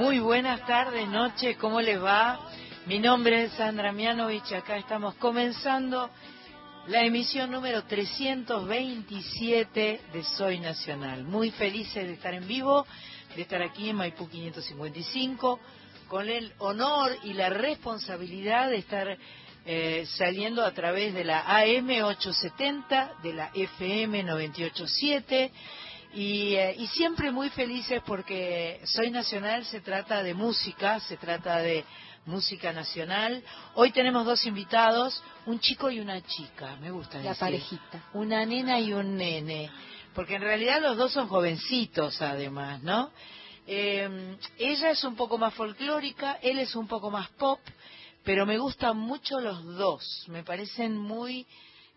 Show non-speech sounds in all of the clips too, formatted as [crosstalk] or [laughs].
Muy buenas tardes, noches, ¿cómo les va? Mi nombre es Sandra Mianovich, acá estamos comenzando la emisión número 327 de Soy Nacional. Muy felices de estar en vivo, de estar aquí en Maipú 555, con el honor y la responsabilidad de estar eh, saliendo a través de la AM 870, de la FM 987 y, eh, y siempre muy felices porque Soy Nacional se trata de música, se trata de música nacional. Hoy tenemos dos invitados, un chico y una chica, me gusta La decir. parejita. Una nena y un nene, porque en realidad los dos son jovencitos además, ¿no? Eh, ella es un poco más folclórica, él es un poco más pop, pero me gustan mucho los dos, me parecen muy...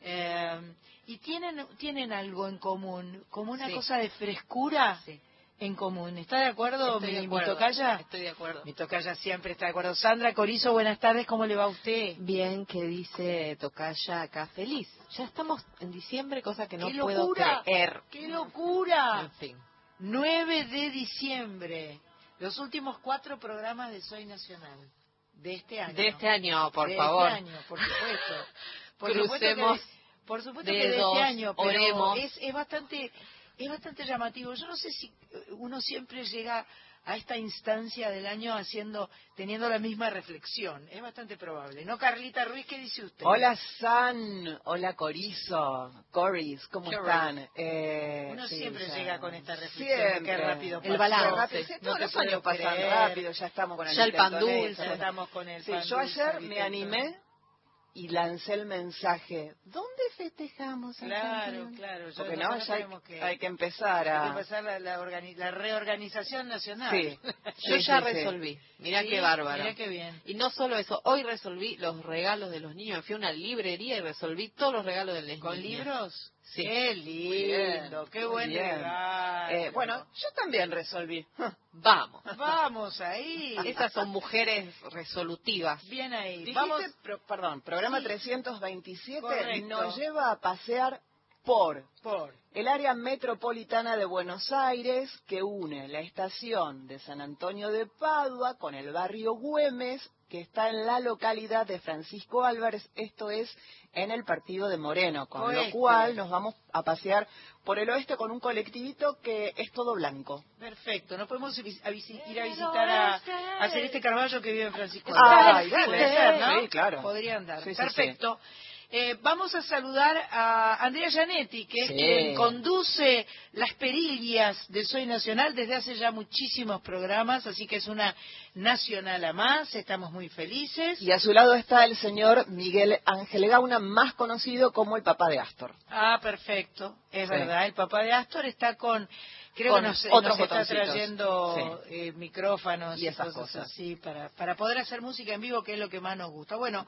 eh, y tienen, tienen algo en común, como una Sí. cosa de frescura Sí. en común. ¿Está de acuerdo, Estoy mi, de mi acuerdo. tocaya? Estoy de acuerdo. Mi tocaya siempre está de acuerdo. Sandra Corizo, buenas tardes, ¿cómo le va a usted? Bien, que dice Tocaya acá, feliz. Ya estamos en diciembre, cosa que no ¡Qué puedo locura! creer. ¡Qué locura! En fin. 9 de diciembre, los últimos cuatro programas de Soy Nacional de este año. De este año, por De favor. este año, por supuesto. [laughs] Por supuesto que Crucemos de- por supuesto que de este año, pero oremos. es, es bastante es bastante llamativo. Yo no sé si eh, uno siempre llega a esta instancia del año haciendo teniendo la misma reflexión. Es bastante probable. ¿No, Carlita Ruiz? ¿Qué dice usted? Hola San, hola Corizo, Coris, ¿cómo están? Eh, Uno sí, siempre ya. llega con esta reflexión. Siempre. Qué rápido El balance. Qué rápido. Sí, No todos los años pasan rápido, ya estamos con el Ya el pan dulce. Ya estamos con el Sí, pan yo ayer me animé y lancé el mensaje, ¿dónde festejamos? el Claro, 31? claro. ya Porque no, ya hay, que, hay que empezar hay que a... empezar la, la organi- la reorganización nacional. Sí. [laughs] Yo Sí, ya sí, resolví. Mirá Sí, qué bárbaro. Mirá qué bien. Y no solo eso, hoy resolví los regalos de los niños. Me fui a una librería y resolví todos los regalos de los ¿Con niños. libros? Sí. Qué lindo, qué buen regalo. Eh, bueno, yo también resolví. [laughs] Vamos. Vamos ahí. [laughs] Esas son mujeres resolutivas. Bien ahí. Vamos. pro- perdón, programa Sí. 327 Correcto. nos lleva a pasear por Por. el área metropolitana de Buenos Aires que une la estación de San Antonio de Padua con el barrio Güemes que está en la localidad de Francisco Álvarez, esto es en el partido de Moreno, con Oeste. lo cual nos vamos a pasear por el oeste con un colectivito que es todo blanco. Perfecto. No podemos ir a visitar a, a Celeste Carballo que vive en Francisco. Álvarez. dale. Puede ser, ¿no? Sí, claro. Podría andar. Sí, sí, Perfecto. Eh, vamos a saludar a Andrea Gianetti, que es quien conduce las perillas de Soy Nacional desde hace ya muchísimos programas, así que es una nacional a más, estamos muy felices. Y a su lado está el señor Miguel Ángel Gauna, más conocido como el papá de Astor. Ah, perfecto, es Sí. verdad. El papá de Astor está con, creo Con que nos, otros nos está trayendo eh, micrófonos Y y, esas cosas, cosas. así para, para poder hacer música en vivo, que es lo que más nos gusta. Bueno,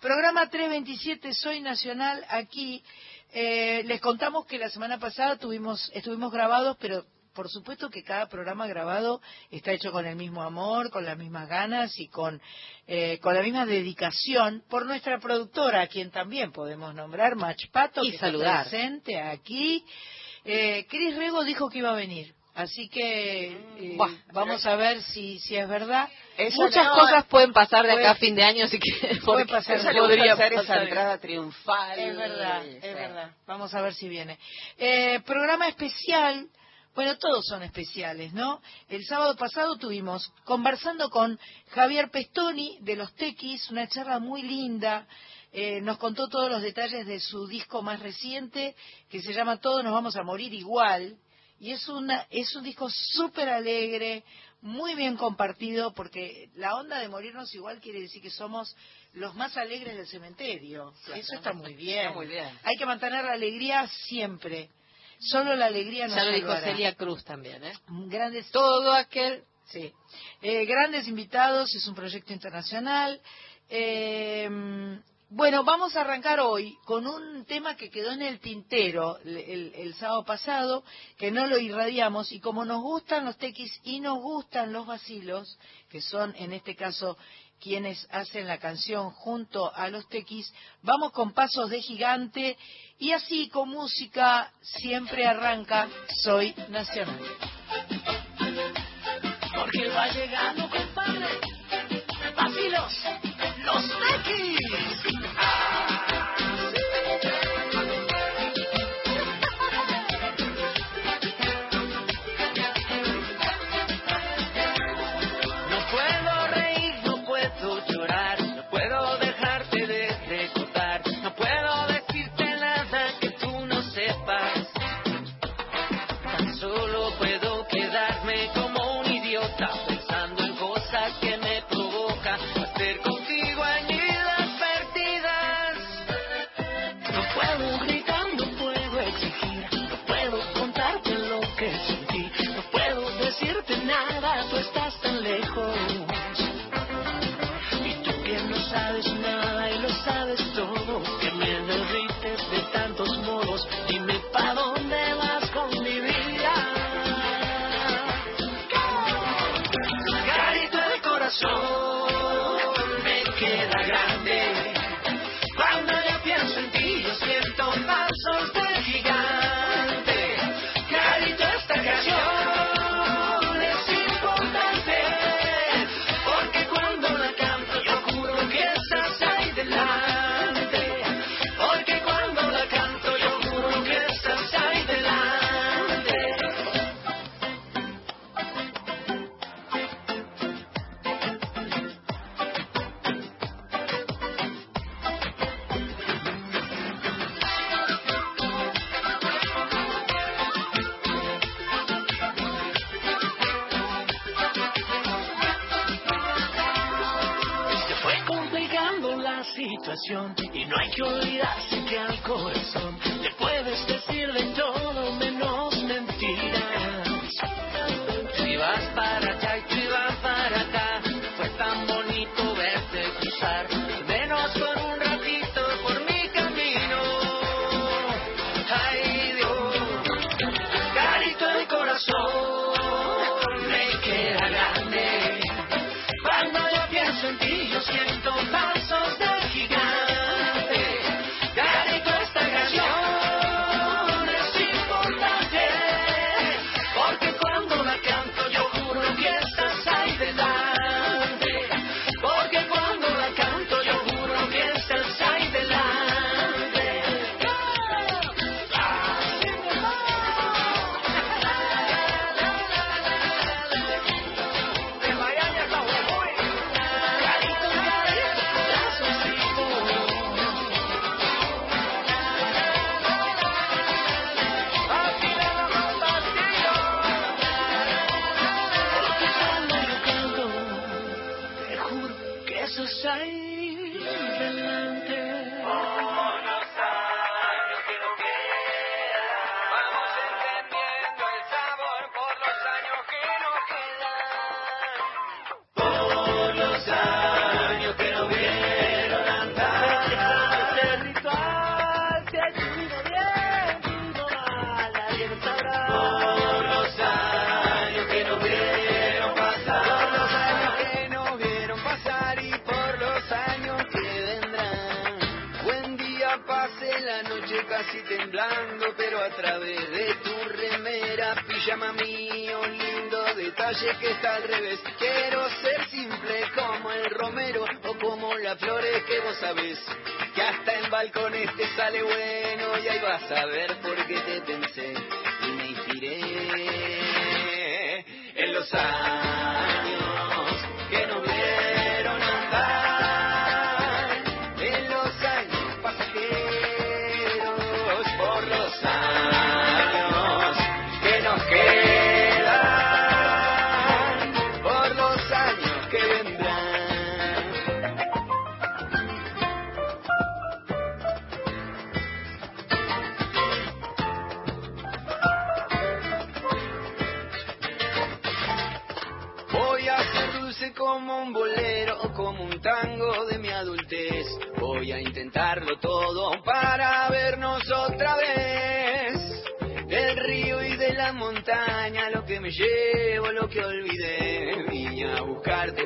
programa 327 Soy Nacional aquí. eh, les contamos que la semana pasada tuvimos, estuvimos grabados, pero por supuesto que cada programa grabado está hecho con el mismo amor, con las mismas ganas y con, eh, con la misma dedicación por nuestra productora, a quien también podemos nombrar, Mach Pato, Y que está presente aquí. Eh, Cris Rego dijo que iba a venir, así que eh, Buah. vamos a ver si, si es verdad. Muchas no- cosas pueden pasar de acá a fin de año, así que puede [laughs] pasar, podría hacer esa pasar. entrada triunfal. Es verdad, Sí. es verdad. Vamos a ver si viene. Eh, programa especial. Bueno, todos son especiales, ¿no? El sábado pasado tuvimos conversando con Javier Pestoni de los Tequis, una charla muy linda. Eh, nos contó todos los detalles de su disco más reciente, que se llama Todos nos vamos a morir igual. Y es, una, es un disco súper alegre, muy bien compartido, porque la onda de morirnos igual quiere decir que somos los más alegres del cementerio. Eso está muy bien. Está muy bien. Hay que mantener la alegría siempre. Solo la alegría nos Ya lo dijo. Celia Cruz también, ¿eh? Grandes, Todo aquel... sí. Eh, grandes invitados, es un proyecto internacional. Eh, bueno, vamos a arrancar hoy con un tema que quedó en el tintero el, sábado pasado, que no lo irradiamos, y como nos gustan los tequis y nos gustan los vacilos, que son en este caso quienes hacen la canción junto a los tequis, vamos con pasos de gigante y así con música siempre arranca Soy Nacional. Porque Valle llegando, compadre. Vacilos,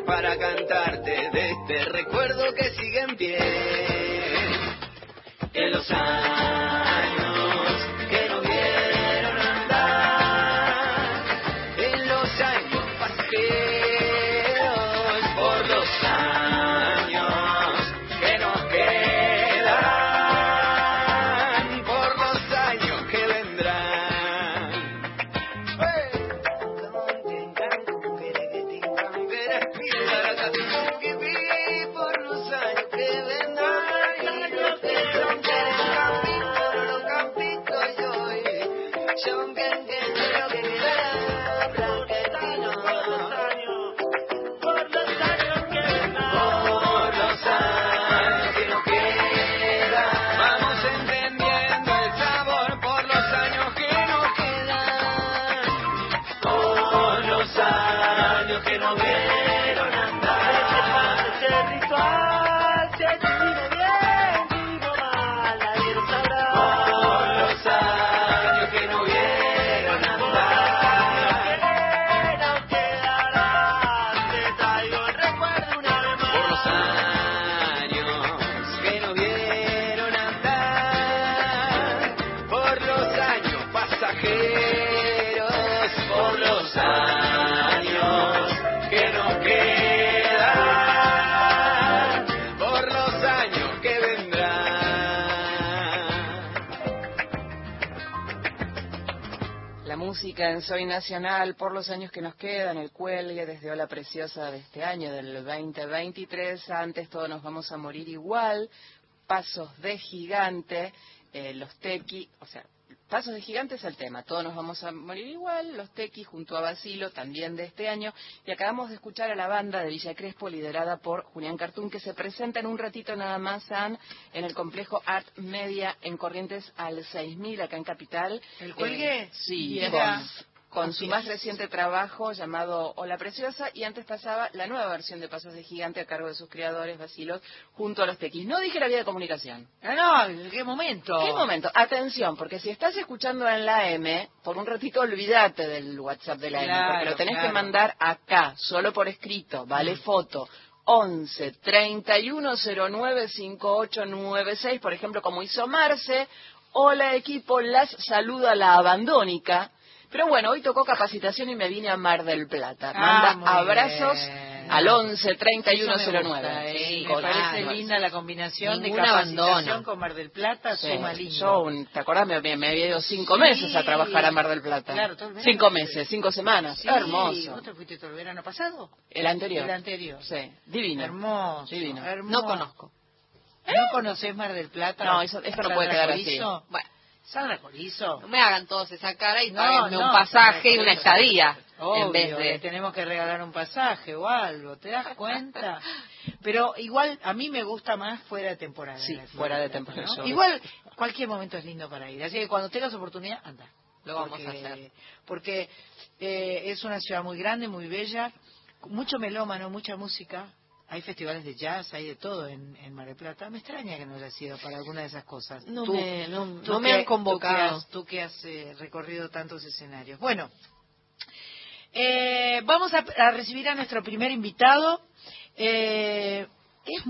Para cantarte música en Soy Nacional por los años que nos quedan, el cuelgue desde Hola Preciosa de este año, del 2023. Antes todos nos vamos a morir igual. Pasos de gigante, eh, los tequi, o sea, Pasos de gigante es el tema. Todos nos vamos a morir igual. Los tequi junto a Basilo, también de este año. Y acabamos de escuchar a la banda de Villa Crespo, liderada por Julián Cartún, que se presenta en un ratito nada más, San, en el complejo Art Media en Corrientes al 6000, acá en Capital. ¿El cuelgue? Eh, sí, Y con, su más reciente trabajo llamado Hola Preciosa y antes pasaba la nueva versión de Pasos de Gigante a cargo de sus creadores, Basilos, junto a los tequis. No dije la vía de comunicación. Ah, no, ¿en qué momento? ¿Qué momento? Atención, porque si estás escuchando en la M, por un ratito olvídate del WhatsApp de la M, porque lo tenés claro. que mandar acá, solo por escrito, ¿vale? Foto. 11 3109 5896, por ejemplo, como hizo Marce. Hola equipo, las saluda la abandónica. Pero bueno, hoy tocó capacitación y me vine a Mar del Plata. Ah, Manda abrazos bien. al 11 Eso me 3109. gusta, eh, Sí, me parece claro. linda la combinación de capacitación abandono. con Mar del Plata, Sí, suma yo, un- ¿te acordás? Me, me- había ido cinco Sí. meses a trabajar a Mar del Plata. Claro, todo el verano. Cinco meses, cinco semanas. Hermoso. ¿Vos te fuiste todo el verano pasado? El anterior. El anterior. Sí, divino. Hermoso. Divino. hermoso. No conozco. ¿No conocés Mar del Plata? No, eso- esto no puede quedar así. Bueno, Sandra Corizo. no me hagan todos esa cara y No, páguenme no, un pasaje y una estadía Obvio, en vez le de... tenemos que regalar un pasaje o algo, ¿te das cuenta? [laughs] Pero igual a mí me gusta más fuera de temporada. Sí, fuera de temporada, Igual cualquier momento es lindo para ir, así que cuando tengas oportunidad, anda. Lo vamos Porque- a hacer. Porque eh, es una ciudad muy grande, muy bella, mucho melómano, mucha música. Hay festivales de jazz, hay de todo en, en Mar del Plata. Me extraña que no haya sido para alguna de esas cosas. No Tú- me, no, me han convocado. Tú que has, tú que has, eh, recorrido tantos escenarios. Bueno, eh, vamos a, a recibir a nuestro primer invitado. Eh, es,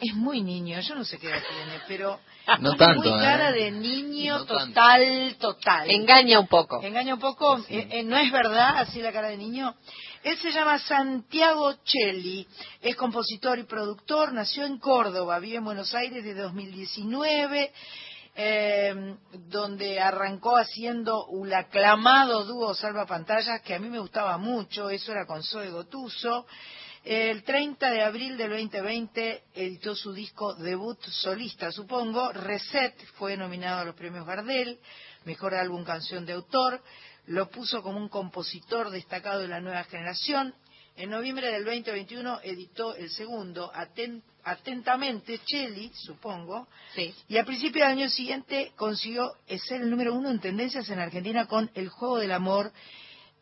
es muy niño, yo no sé qué edad tiene, pero No tiene tanto, muy ¿eh? cara de niño No tanto. total, total. Engaña un poco. Engaña un poco, eh, eh, no es verdad, así la cara de niño. Él se llama Santiago Celli, es compositor y productor, nació en Córdoba, vive en Buenos Aires desde 2019, eh, donde arrancó haciendo un aclamado dúo Salva Pantallas, que a mí me gustaba mucho, eso era con Zoe Gotuso. El 30 de abril del 2020 editó su disco debut solista, supongo. Reset fue nominado a los premios Gardel, mejor álbum canción de autor. Lo puso como un compositor destacado de la nueva generación. En noviembre del 2021 editó el segundo, Aten- Atentamente, Cheli, supongo. Sí. Y a principios del año siguiente consiguió ser el número uno en tendencias en Argentina con El Juego del Amor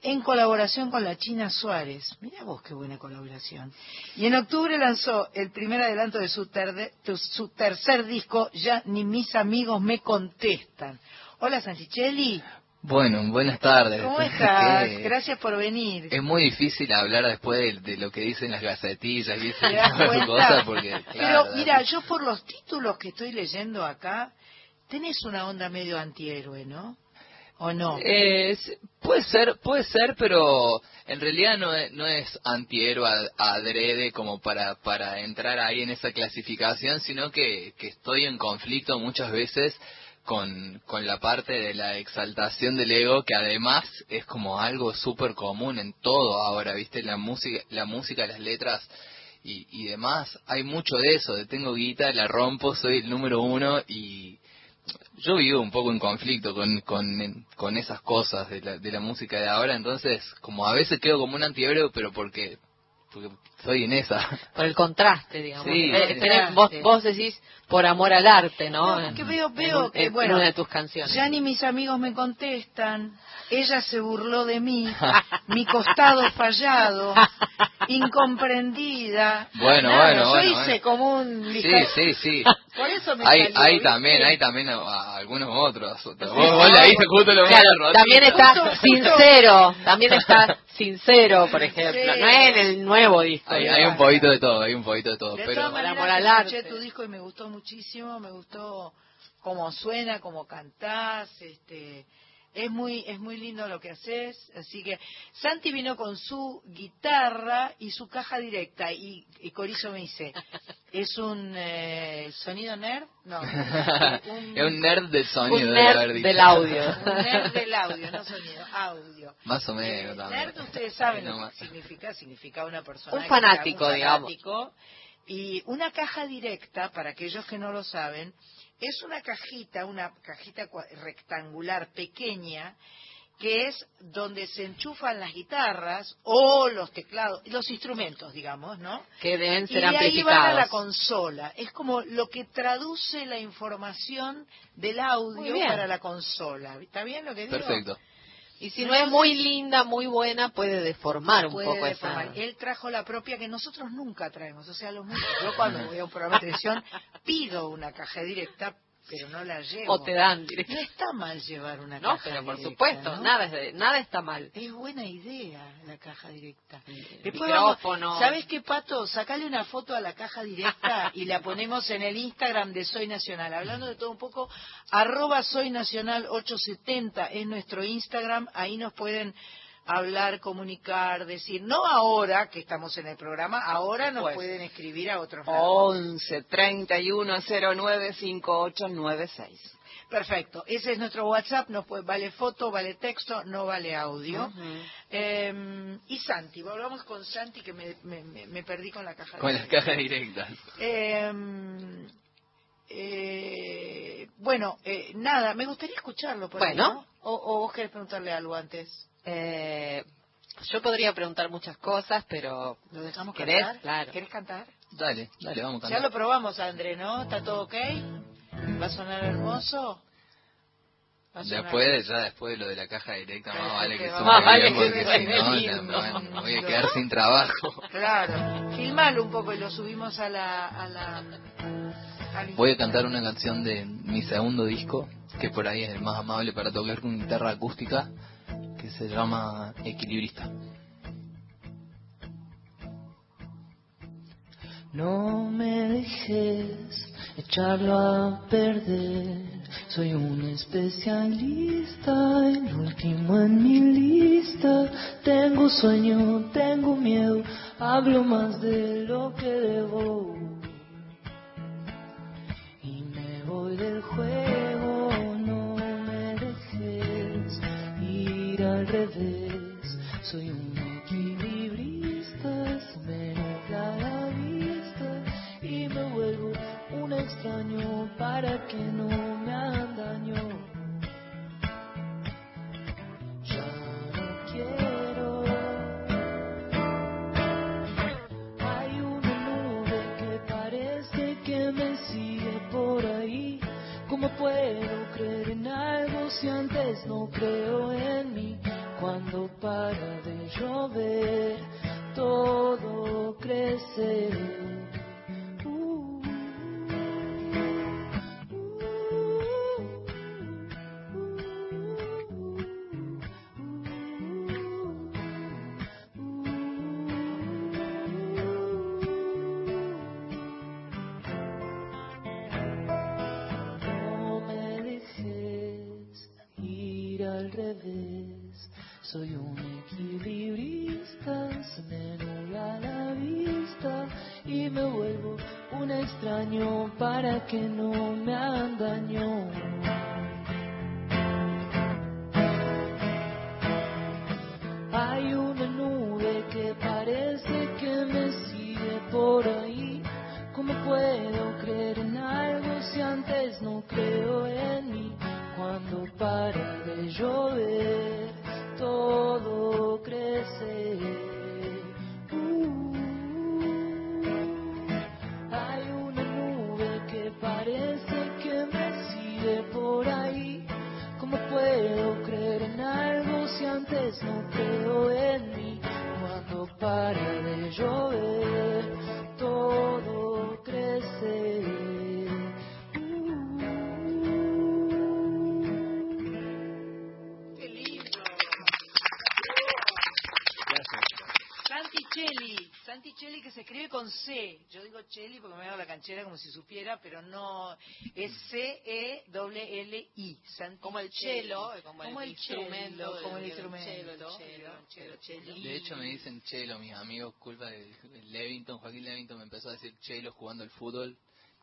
en colaboración con la China Suárez. Mira vos qué buena colaboración. Y en octubre lanzó el primer adelanto de su, terde- su tercer disco, Ya ni mis amigos me contestan. Hola Santichelli, Bueno, buenas tardes. ¿cómo [laughs] estás? Que Gracias por venir. Es muy difícil hablar después de, de lo que dicen las gacetillas y ¿Te das esas cosas porque, claro, Pero mira, yo por los títulos que estoy leyendo acá, tenés una onda medio antihéroe, ¿no? ¿O no? Eh, puede ser, puede ser, pero en realidad no es, no es antihéroe ad- adrede como para, para entrar ahí en esa clasificación, sino que, que estoy en conflicto muchas veces con, con la parte de la exaltación del ego que además es como algo súper común en todo ahora, ¿viste? La música, la música, las letras y, y demás. Hay mucho de eso, de tengo guita, la rompo, soy el número uno y yo vivo un poco en conflicto con, con, con esas cosas de la, de la música de ahora, entonces como a veces quedo como un antihéroe, pero porque porque soy en esa. Por el contraste, digamos. Sí, Eh, tenés- vos, vos decís por amor al arte, ¿no? No, En- que veo- en veo un- que, en bueno, una de tus canciones. Ya ni mis amigos me contestan. Ella se burló de mí. [laughs] mi costado fallado. [laughs] Incomprendida. Bueno, Nada, bueno, yo bueno, hice bueno. como un... Sí, sí, sí. [laughs] Por eso me Hay, salió, hay ¿viste? también, hay también a, a algunos otros. Vos, vos leíste justo lo Claro, mismo, también Rosita. está Justo- justo- sincero, también está sincero, por ejemplo. Sí. No es en el nuevo disco. Hay, un poquito de todo, hay un poquito de todo. De pero todas maneras, amor al escuché tu disco y me gustó muchísimo, me gustó cómo suena, cómo cantás, este, es muy, es muy lindo lo que haces, así que Santi vino con su guitarra y su caja directa y, y Corizo me dice, [laughs] ¿es un eh, sonido nerd? No, [laughs] un, es un nerd del sonido, Un nerd dicho. del audio. [laughs] un nerd del audio, no sonido, audio. Más o Eh, menos también. nerd, ustedes saben No lo que significa, significa una persona Un que- fanático, un digamos. fanático. Y una caja directa, para aquellos que no lo saben, es una cajita, una cajita rectangular pequeña, que es donde se enchufan las guitarras o los teclados, los instrumentos, digamos, ¿no? Que deben Y ser de ahí van a la consola. Es como lo que traduce la información del audio para la consola. ¿Está bien lo que digo? Perfecto. Y si no es muy linda, muy buena, puede deformar un puede poco deformar. esa... Él trajo la propia que nosotros nunca traemos. O sea, los músicos, yo cuando [laughs] voy a un programa de televisión pido una caja directa, pero no la llevo. O te dan No directo. está mal llevar una No, caja pero por directa, supuesto, ¿no? nada, es nada está mal. Es buena idea la caja directa. Después vamos- micrófono. ¿Sabes qué, Pato? Sacale una foto a la caja directa [laughs] y la ponemos en el Instagram de Soy Nacional. Hablando de todo un poco, arroba Soy Nacional 870 es nuestro Instagram. Ahí nos pueden hablar, comunicar, decir, no ahora que estamos en el programa, ahora nos Después. pueden escribir a otros lados. 11 31 09 5896. Perfecto, ese es nuestro WhatsApp, nos puede, vale foto, vale texto, no vale audio. Eh, y Santi, volvamos con Santi que me, me- perdí con la caja. Con las cajas directas. Eh, eh, bueno, eh, nada, me gustaría escucharlo. Por ahí, Bueno. ¿no? o, o vos querés preguntarle algo antes. Eh, yo podría preguntar muchas cosas, pero... ¿Lo dejamos ¿Querés? cantar? Claro. ¿Querés cantar? Dale, dale, vamos a Ya cantar. lo probamos, André, ¿no? ¿Está todo ok? ¿Va a sonar hermoso? ¿Va a sonar- Después, de- ya después de lo de la caja directa, más vale que que suene va- Más vale bien, que porque suene si no, lindo. ya, voy a quedar sin trabajo. Claro, filmalo un poco y lo subimos a la... A la al Voy a cantar una canción de mi segundo disco, que por ahí es el más amable para tocar con guitarra acústica, que se llama Equilibrista. No me dejes echarlo a perder. Soy un especialista, el último en mi lista. Tengo sueño, tengo miedo, hablo más de lo que debo. Y me voy del juego, al revés. Soy un equilibrista, se me nubla la vista y me vuelvo un extraño para que no me hagan daño. Ya no quiero. Hay una nube que parece que me sigue por ahí. ¿Cómo puedo creer en algo si antes no creo en mí? Cuando para de llover, todo crece. Soy un equilibrista, se me nubla la vista y me vuelvo un extraño para que no el cello, como el instrumento cello, del- como el instrumento. cello, cello, cello, cello, cello. De hecho me dicen Chelo, mis amigos, culpa de, Levington, Joaquín Levington me empezó a decir Chelo jugando al fútbol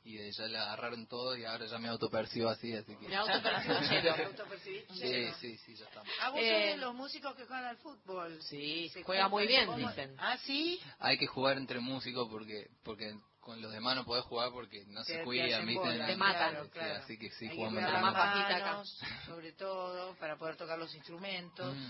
y de ya le agarraron todo y ahora ya me autopercibo así, así que... Me autopercibo [laughs] chelo. ¿Te autopercibís Sí, chelo? sí, sí, ya estamos. Ah, vos Eh, sos de los músicos que juegan al fútbol. Sí, Se juega muy bien, dicen. Ah, sí. Hay que jugar entre músicos porque porque con los demás no podés jugar porque no se cuidan, Te matan. claro, Sí, claro. así que sí, Hay jugamos entre más bajita acá. sobre todo, para poder tocar los instrumentos. Mm.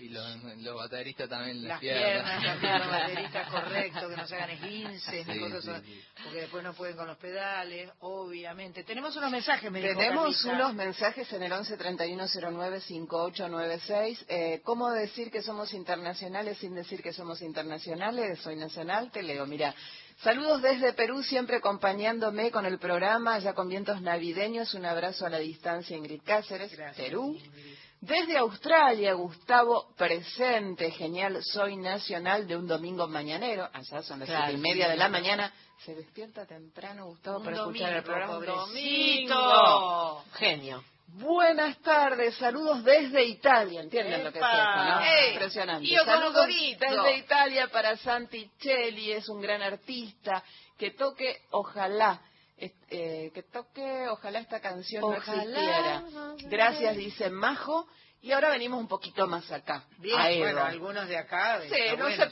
Y los, los bateristas también Las las piernas, piernas. también los bateristas, correcto, que no se hagan esguinces, ni Sí, cosas sí, así, sí. porque después no pueden con los pedales, obviamente. Tenemos unos mensajes, me Tenemos unos mensajes en el 11 31 09 5896. Eh, ¿Cómo decir que somos internacionales sin decir que somos internacionales? Soy nacional, te leo. Mira, saludos desde Perú, siempre acompañándome con el programa, ya con vientos navideños. Un abrazo a la distancia, Ingrid Cáceres, Gracias, Perú. Ingrid. Desde Australia, Gustavo, presente, genial, soy nacional de un domingo mañanero, allá son las Claro, siete y media sí. de la mañana. Se despierta temprano, Gustavo, para escuchar el programa. Un domingo. Genio. Buenas tardes, saludos desde Italia, ¿entienden lo que es eso, no? ¡Ey! Impresionante. ¡Io con Saludos desde Italia para Santi Celli, es un gran artista, que toque, ojalá, eh, que toque, ojalá esta canción no existiera. Gracias, dice Majo, y ahora venimos un poquito más acá, Bien, a bueno, algunos de acá. Sí, lo bueno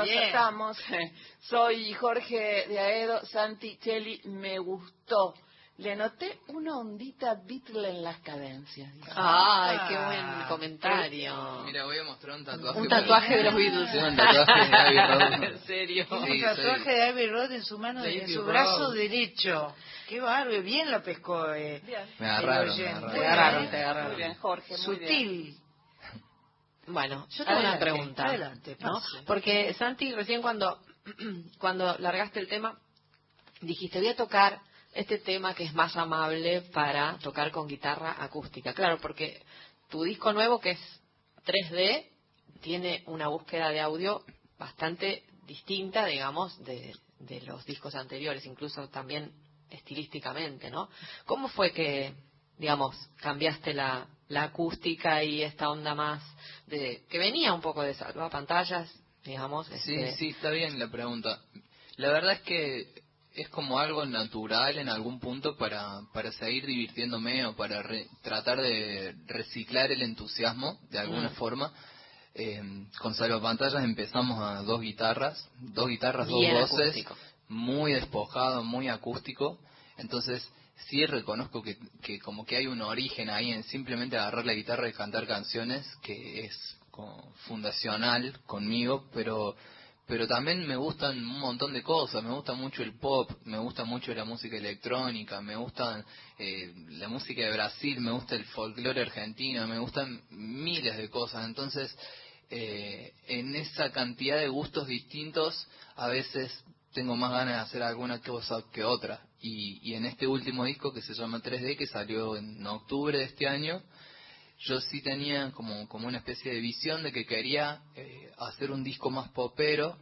aceptamos. [laughs] Soy Jorge de Aedo, Santi Cheli, me gustó. Le noté una ondita Beatle en las cadencias. Ay, Ah. qué buen comentario. Mira, voy a mostrar un tatuaje. Un tatuaje de los Beatles. Sí, un tatuaje de Abbey Road. [laughs] ¿En serio? Sí, un tatuaje soy- de Abbey Road en su mano, en su Road. brazo derecho. Qué bárbaro, bien lo pescó. Eh. Bien. Me agarraron, el me oyente. agarraron. Te agarraron, te Muy agarraron. bien, Jorge, muy bien. Sutil. Bueno, yo tengo una Adelante, pregunta. adelante, ¿no? Porque Santi, recién cuando, [clears throat] cuando largaste el tema, dijiste, voy a tocar este tema que es más amable para tocar con guitarra acústica. Claro, porque tu disco nuevo, que es 3D, tiene una búsqueda de audio bastante distinta, digamos, de, de los discos anteriores, incluso también estilísticamente, ¿no? ¿Cómo fue que, digamos, cambiaste la, la acústica y esta onda más de que venía un poco de pantallas, digamos? Sí, este, sí, está bien la pregunta. La verdad es que es como algo natural en algún punto para, para seguir divirtiéndome o para re- tratar de reciclar el entusiasmo de alguna Mm. forma. Eh, con Pantallas empezamos a dos guitarras, dos guitarras, Bien dos voces, acústico. muy despojado, muy acústico. Entonces, sí reconozco que, que como que hay un origen ahí en simplemente agarrar la guitarra y cantar canciones, que es como fundacional conmigo, pero pero también me gustan un montón de cosas, me gusta mucho el pop, me gusta mucho la música electrónica, me gusta eh, la música de Brasil, me gusta el folclore argentino, me gustan miles de cosas, entonces eh, en esa cantidad de gustos distintos a veces tengo más ganas de hacer alguna cosa que otra. Y, y en este último disco que se llama 3D que salió en octubre de este año yo sí tenía como, como una especie de visión de que quería eh, hacer un disco más popero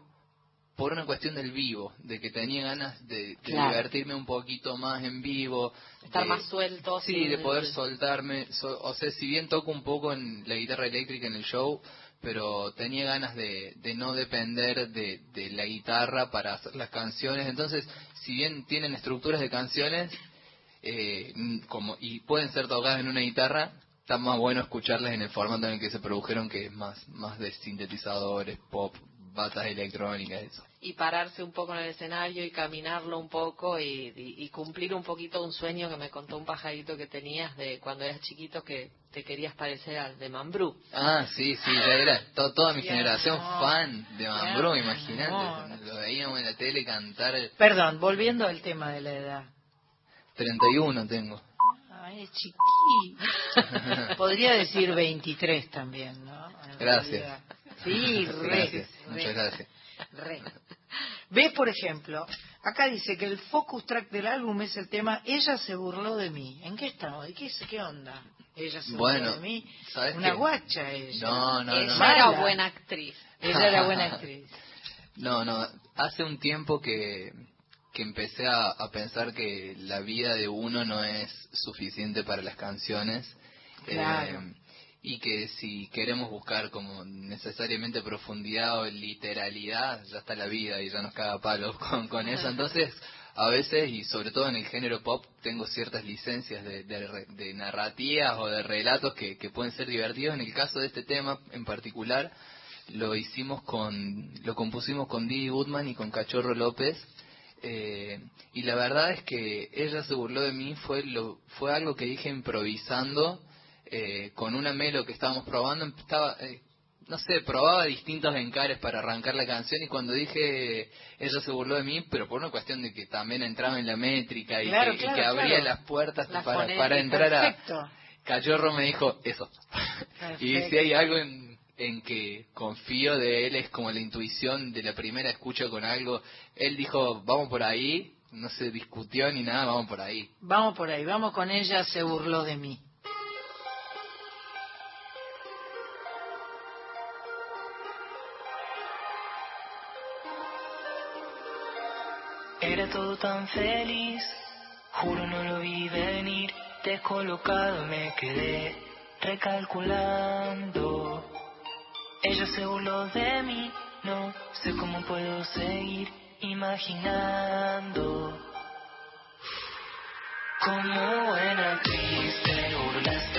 por una cuestión del vivo, de que tenía ganas de, de Claro. divertirme un poquito más en vivo. estar de- más suelto. Sí, de poder soltarme. so- o sea, si bien toco un poco en la guitarra eléctrica en el show, pero tenía ganas de, de no depender de, de la guitarra para hacer las canciones. Entonces, si bien tienen estructuras de canciones, eh, como y pueden ser tocadas en una guitarra, está más bueno escucharlas en el formato en el que se produjeron, que es más, más de sintetizadores, pop, batas electrónicas, eso. y pararse un poco en el escenario y caminarlo un poco y, y- y cumplir un poquito un sueño que me contó un pajarito que tenías de cuando eras chiquito que te querías parecer al de Mambrú. Ah, sí, sí, ya era to- toda mi generación amor, fan de Mambrú, imagínate. Lo veíamos en la tele cantar. Perdón, volviendo al tema de la edad. 31 tengo. Ay, es chiquito. [laughs] Podría decir 23 también, ¿no? En Gracias. realidad. Sí, re, Gracias, re, muchas gracias. re. ¿Ves, por ejemplo? Acá dice que el focus track del álbum es el tema Ella se burló de mí. ¿En qué estamos? ¿Qué, es- qué onda? Ella se Bueno, burló de mí. ¿sabes Una qué? guacha ella. No, no, no. Ella mala. era buena actriz. Ella era buena [laughs] actriz. No, no, hace un tiempo que, que empecé a, a pensar que la vida de uno no es suficiente para las canciones. Claro. Eh, y que si queremos buscar como necesariamente profundidad o literalidad, ya está la vida y ya nos caga palos [laughs] con, con eso. Entonces, a veces, y sobre todo en el género pop, tengo ciertas licencias de, de, de narrativas o de relatos que, que pueden ser divertidos. En el caso de este tema en particular, lo hicimos con, lo compusimos con Didi Woodman y con Cachorro López. Eh, y la verdad es que ella se burló de mí, fue, lo, fue algo que dije improvisando, eh, con una melo que estábamos probando, estaba, eh, no sé, probaba distintos encares para arrancar la canción y cuando dije ella se burló de mí, pero por una cuestión de que también entraba en la métrica y, Claro, que, y claro, que abría claro. las puertas para, para entrar a... Perfecto. Cachorro me dijo eso. [laughs] y si hay algo en, en que confío de él es como la intuición de la primera escucha con algo. Él dijo, vamos por ahí, no se discutió ni nada, vamos por ahí. Vamos por ahí, vamos con ella, se burló de mí. Era todo tan feliz, juro no lo vi venir, descolocado me quedé recalculando. Ella se burló de mí, no sé cómo puedo seguir imaginando. Como buena actriz te burlaste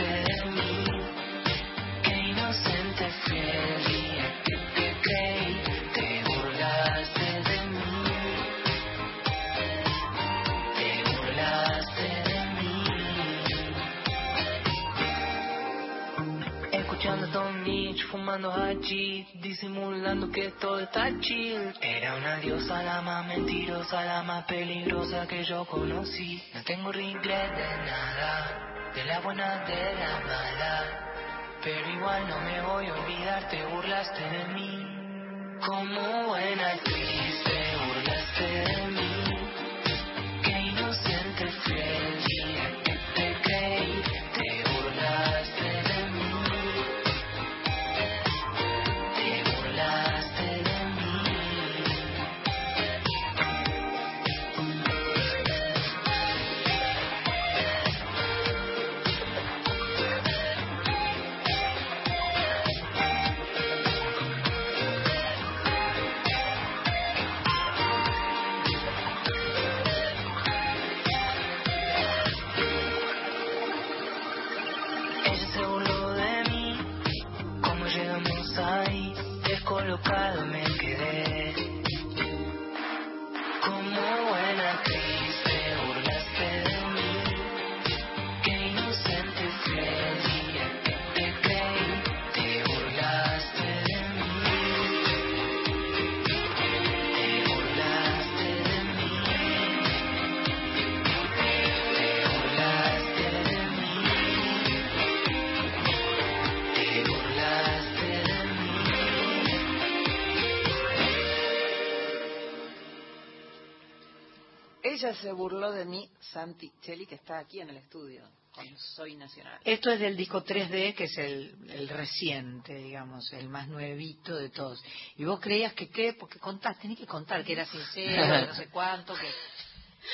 fumando hachi, disimulando que todo está chill. Era una diosa, la más mentirosa, la más peligrosa que yo conocí. No tengo regret de nada, de la buena, de la mala. Pero igual no me voy a olvidar, te burlaste de mí. Como buena actriz te burlaste de mí. Ella se burló de mí, Santi Cheli, que está aquí en el estudio Soy Nacional. Esto es del disco 3D, que es el, reciente, digamos, el más nuevito de todos. Y vos creías que qué, porque contás, tenés que contar que era sincero, no sé cuánto, que,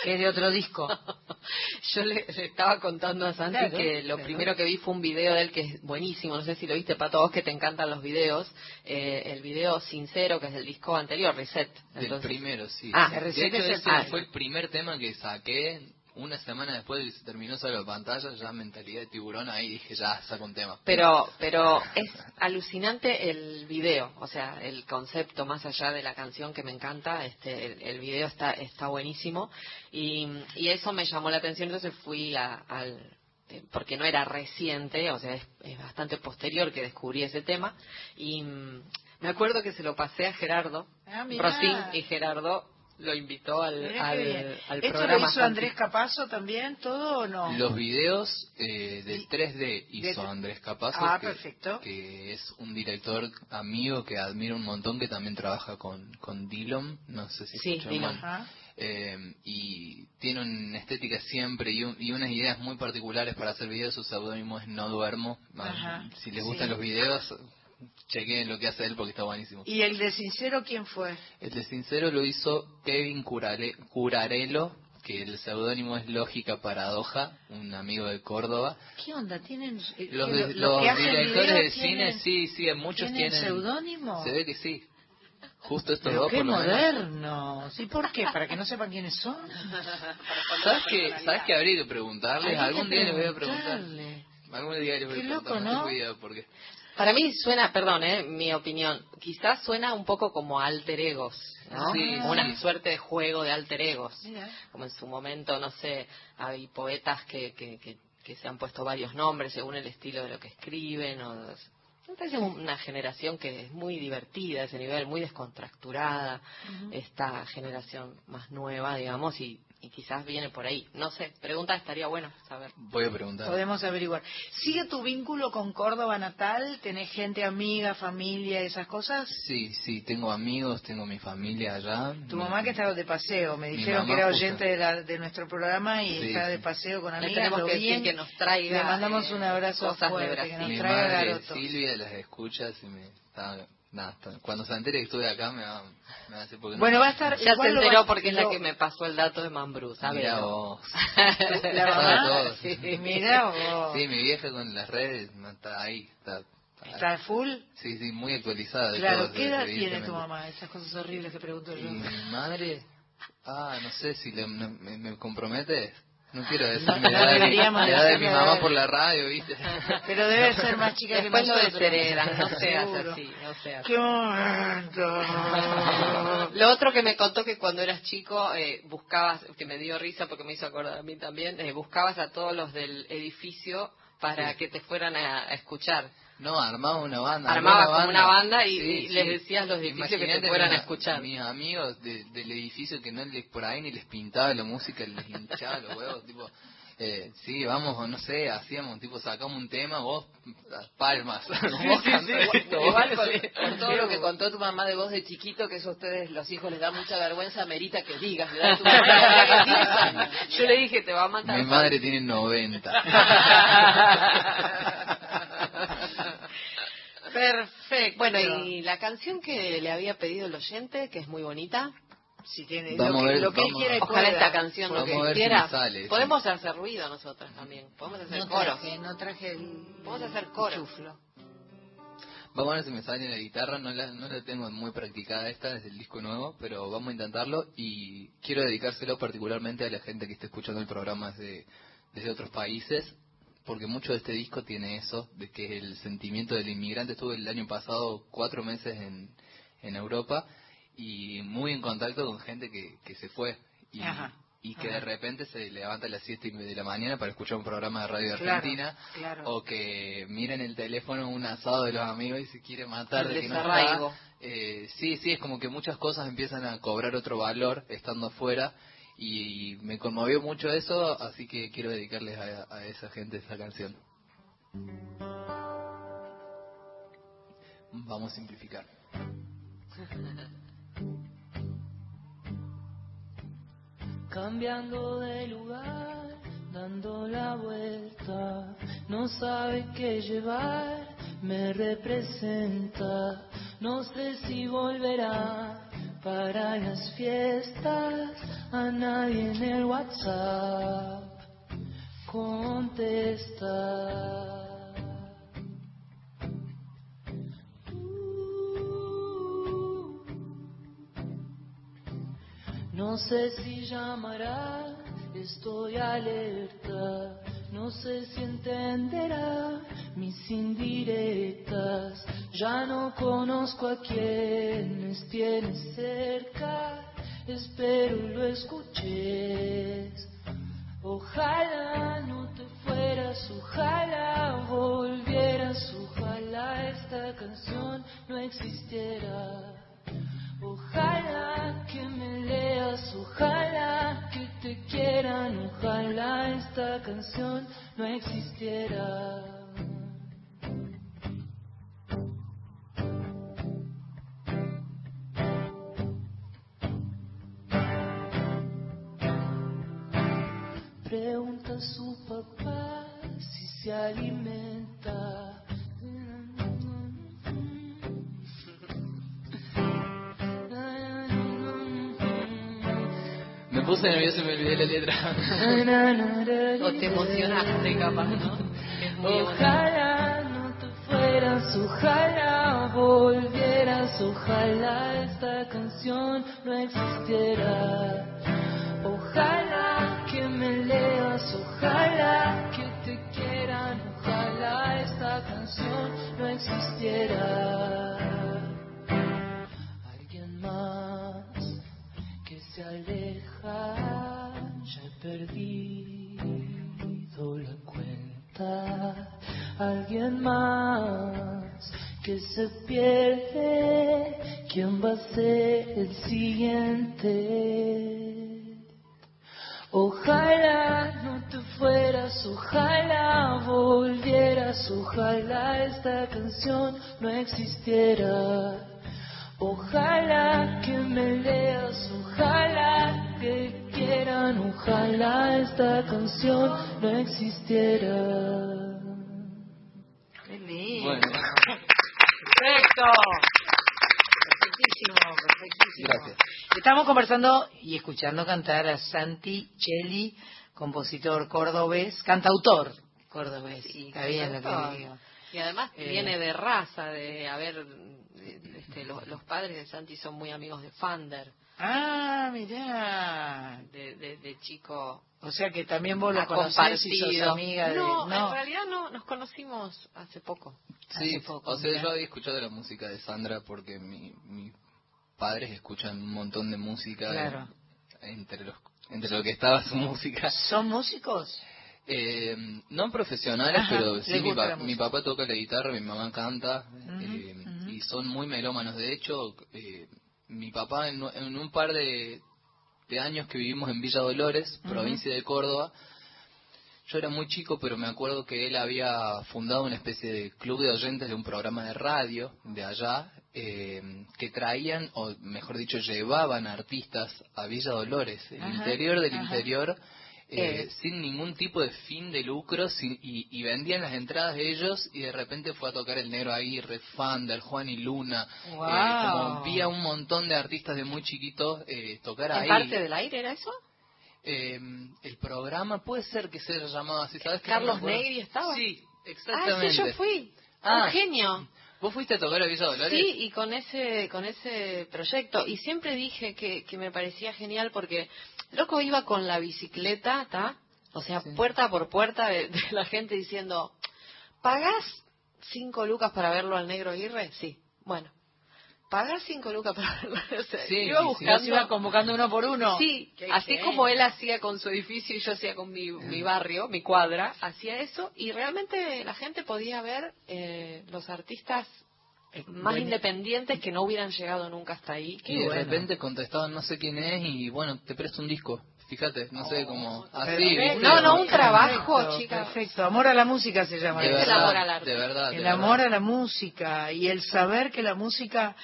que es de otro disco. [laughs] Yo le, le estaba contando a Santi Claro, que lo claro. primero que vi fue un video de él que es buenísimo, no sé si lo viste, Pato, vos que te encantan los videos, eh, el video sincero que es del disco anterior, Reset. Entonces- primero, sí. Ah, Sí. el recién hecho, es el fue el primer tema que saqué una semana después de que se terminó solo la pantalla, ya mentalidad de tiburón, ahí dije, ya, saco un tema. Pero, pero es alucinante el video, o sea, el concepto más allá de la canción que me encanta, este, el, el video está, está buenísimo y, y eso me llamó la atención, entonces fui a- al, porque no era reciente, o sea, es, es bastante posterior que descubrí ese tema y mm, me acuerdo que se lo pasé a Gerardo, Ah. Rosín y Gerardo lo invitó al, al, al ¿Esto programa. lo hizo Andrés Capazo también, todo o no? Los videos eh, del Y- 3D hizo de- Andrés Capazo, Ah, que, perfecto. que es un director amigo que admiro un montón, que también trabaja con, con Dillon, no sé si Sí. Eh, y tiene una estética siempre y, un- y unas ideas muy particulares para hacer videos. Su seudónimo es No Duermo. Ajá, Si les sí. gustan los videos, chequeen lo que hace él porque está buenísimo. ¿Y el de Sincero quién fue? El de Sincero lo hizo Kevin Curale- Curarello, que el seudónimo es Lógica Paradoja, un amigo de Córdoba. ¿Qué onda? ¿Tienen eh, Los, qué, de- lo- los que directores de cine, tienen- sí, sí, muchos ¿tienen tienen... seudónimo? Se ve que sí. Justo estos Pero dos, qué por lo menos. moderno. ¿Sí por qué? ¿Para que no sepan quiénes son? [laughs] ¿Sabes qué, ¿Sabes qué habría que preguntarles? Que Algún día les voy a preguntar. Algún día les voy a Qué preguntar. loco, no porque... Para mí suena, perdón, eh, mi opinión, quizás suena un poco como alter egos, ¿no? Sí, Una sí. suerte de juego de alter egos. Mira. Como en su momento, no sé, hay poetas que, que, que, que se han puesto varios nombres según el estilo de lo que escriben. O, me parece una generación que es muy divertida a ese nivel, muy descontracturada, esta generación más nueva, digamos, y, y quizás viene por ahí. No sé, pregunta estaría bueno saber. Voy a preguntar. Podemos averiguar. ¿Sigue tu vínculo con Córdoba natal? ¿Tenés gente amiga, familia, esas cosas? Sí, sí, tengo amigos, tengo mi familia allá. Tu Mi- mamá que estaba de paseo, me Mi dijeron que era oyente de, la- de nuestro programa y Sí, está de paseo con Le amigas. tenemos lo que decir bien. que nos traiga. Le mandamos eh, un abrazo cosas de fuerte, que nos Mi traiga madre garoto. Silvia las escucha y me está, cuando se entere que estuve acá me va, me va a decir porque Bueno, va a estar... Ya se enteró porque es la que me pasó el dato de Mambrú, ¿sabes? Mira vos. [laughs] La mamá, sí, [laughs] mira vos. Sí, mi vieja con las redes no, está ahí, está, ¿Está full? sí, sí, muy actualizada. Claro, todo, ¿qué edad tiene tu mamá? Esas cosas horribles que pregunto Y yo. mi madre, ah, no sé si le, no- me, me compromete. No quiero decir No, la no edad, de mi, deberíamos la edad de mi decirle, mamá por la radio, ¿viste? [laughs] Pero debe ser más chica que Después lo nosotros. desheredan, no seas así, no seas ¡Qué momento! Lo otro que me contó que cuando eras chico eh, buscabas, que me dio risa porque me hizo acordar a mí también, eh, buscabas a todos los del edificio para que te fueran a, a escuchar. No, armaba una banda. Armaba como una banda y- Sí, y sí. les decías los edificios que te fueran a escuchar. Mis amigos de- del edificio que no les por ahí ni les pintaba la música, les hinchaba los huevos, tipo, eh, sí, vamos, no sé, hacíamos, tipo, sacamos un tema, vos, las palmas, [laughs] vos cantá esto, vos- Igual sí. por todo lo que contó tu mamá de vos de chiquito, que eso a ustedes los hijos les da mucha vergüenza, merita que digas, le da a tu mamá que tiene 10 años. Yo le dije, te va a matar. Mi madre tiene 90. [laughs] Perfecto. Bueno, y la canción que le había pedido el oyente, que es muy bonita, si tiene Vamos lo a que, ver, lo que él vamos- quiera ojalá pueda. esta canción lo que si quiera. sí. Podemos hacer ruido nosotras también, podemos hacer No coros. traje, no traje el... Vamos a hacer coros. chuflo. Vamos a ver si me sale la guitarra, no la, no la tengo muy practicada esta, es el disco nuevo, pero vamos a intentarlo y quiero dedicárselo particularmente a la gente que está escuchando el programa desde, desde otros países, porque mucho de este disco tiene eso, de que el sentimiento del inmigrante. Estuve el año pasado cuatro meses en, en Europa y muy en contacto con gente que, que se fue y, Ajá, y que ajá. de repente se levanta a las 7 de la mañana para escuchar un programa de radio de Claro, Argentina claro. o que miren el teléfono un asado de los amigos y se quiere matar El de que no está. Eh, sí, sí, es como que muchas cosas empiezan a cobrar otro valor estando afuera y me conmovió mucho eso, así que quiero dedicarles a, a esa gente esa canción. Vamos a simplificar. [laughs] Cambiando de lugar, dando la vuelta, no sabe qué llevar, me representa, no sé si volverá para las fiestas, a nadie en el WhatsApp contesta. No sé si llamará, estoy alerta. No sé si entenderá mis indirectas. Ya no conozco a quienes tienes cerca. Espero lo escuches. Ojalá no te fueras, ojalá volvieras, ojalá esta canción no existiera. Ojalá que me leas, ojalá que te quieran, ojalá esta canción no existiera. Pregunta a su papá si se alimenta. Puse nervioso y me olvidé la letra. [laughs] O te emocionaste, capaz, ¿no? Ojalá no te fueras, ojalá volvieras, ojalá esta canción no existiera. Ojalá que me leas, ojalá que te quieran, ojalá esta canción no existiera. Alguien más que se ya he perdido la cuenta. Alguien más que se pierde, ¿quién va a ser el siguiente? Ojalá no te fueras, ojalá volvieras, ojalá esta canción no existiera. Ojalá que me leas, ojalá que quieran, ojalá esta canción no existiera. Qué lindo. Bueno, Perfecto. Perfectísimo, perfectísimo. Gracias. Estamos conversando y escuchando cantar a Santi Cheli, compositor cordobés, cantautor cordobés. Sí, Está bien lo que digo. Y además Eh. viene de raza, de haber, este, lo- los, padres de Santi son muy amigos de Fander, Ah, mirá. de, de, de chico O sea que también vos lo conocés y sos compartido. amiga de... no, en realidad no, nos conocimos hace poco. Sí, Hace poco, o sea, mirá. yo había escuchado la música de Sandra porque mi, mis padres escuchan un montón de música. Claro. entre los entre lo que estaba su música. ¿Son músicos? Eh, no profesionales, Ajá, pero sí, mi, pa- mi papá toca la guitarra, mi mamá canta, eh, ujú. Y son muy melómanos. De hecho, eh, mi papá en, en un par de, de años que vivimos en Villa Dolores, provincia de Córdoba, yo era muy chico, pero me acuerdo que él había fundado una especie de club de oyentes de un programa de radio de allá, eh, que traían, o mejor dicho, llevaban artistas a Villa Dolores, el Ajá, interior del ajá. interior, eh, Eh. sin ningún tipo de fin de lucro, sin- y, y vendían las entradas de ellos, y de repente fue a tocar el Negro Aguirre, Fander, Juan y Luna, eh, Wow. como vi a un montón de artistas de muy chiquitos eh, tocar ¿En ahí. parte del aire era eso? Eh, el programa puede ser que se haya llamado así, ¿sabes? ¿Carlos No. Negri estaba? Sí, Ah, exactamente. sí, yo fui. Ah. Un genio. ¿Vos fuiste a tocar a Villa Dolores? Sí, y con ese, con ese proyecto. Y siempre dije que, que me parecía genial porque, loco, iba con la bicicleta, ¿está? O sea, Sí. puerta por puerta de, de la gente diciendo, ¿pagás cinco lucas para verlo al negro Aguirre? Sí. Bueno, ¿pagás cinco lucas para verlo? O sea, Sí, iba si buscando... ¿Se iba convocando uno por uno? Sí, Qué así como él hacía con su edificio y yo hacía con mi, mi barrio, mi cuadra, hacía eso y realmente la gente podía ver eh, los artistas más Bueno. independientes que no hubieran llegado nunca hasta ahí. Y de bueno. repente contestaban no sé quién es y bueno, te presto un disco. Fíjate, no sé cómo... Así, Perfecto. ¿viste? No, no, un Perfecto, trabajo, chica. Perfecto, amor a la música se llama. De Es el amor al arte. de verdad. de El verdad. amor a la música y el saber que la música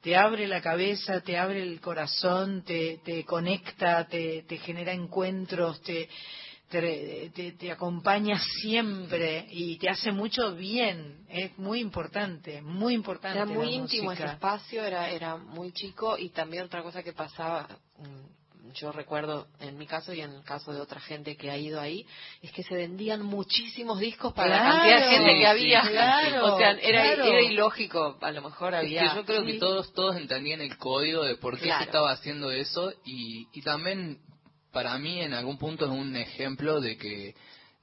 te abre la cabeza, te abre el corazón, te, te conecta, te, te genera encuentros, te, te, te- te acompaña siempre y te hace mucho bien. Es muy importante, muy importante. Era muy la íntimo ese música. espacio, era, era muy chico y también otra cosa que pasaba, mm, yo recuerdo en mi caso y en el caso de otra gente que ha ido ahí, es que se vendían muchísimos discos para la cantidad de gente sí, que había. claro, o sea, era, claro. era ilógico, a lo mejor Es había... que yo creo que sí. todos todos entendían el código de por qué Claro. se estaba haciendo eso y, y también para mí en algún punto es un ejemplo de que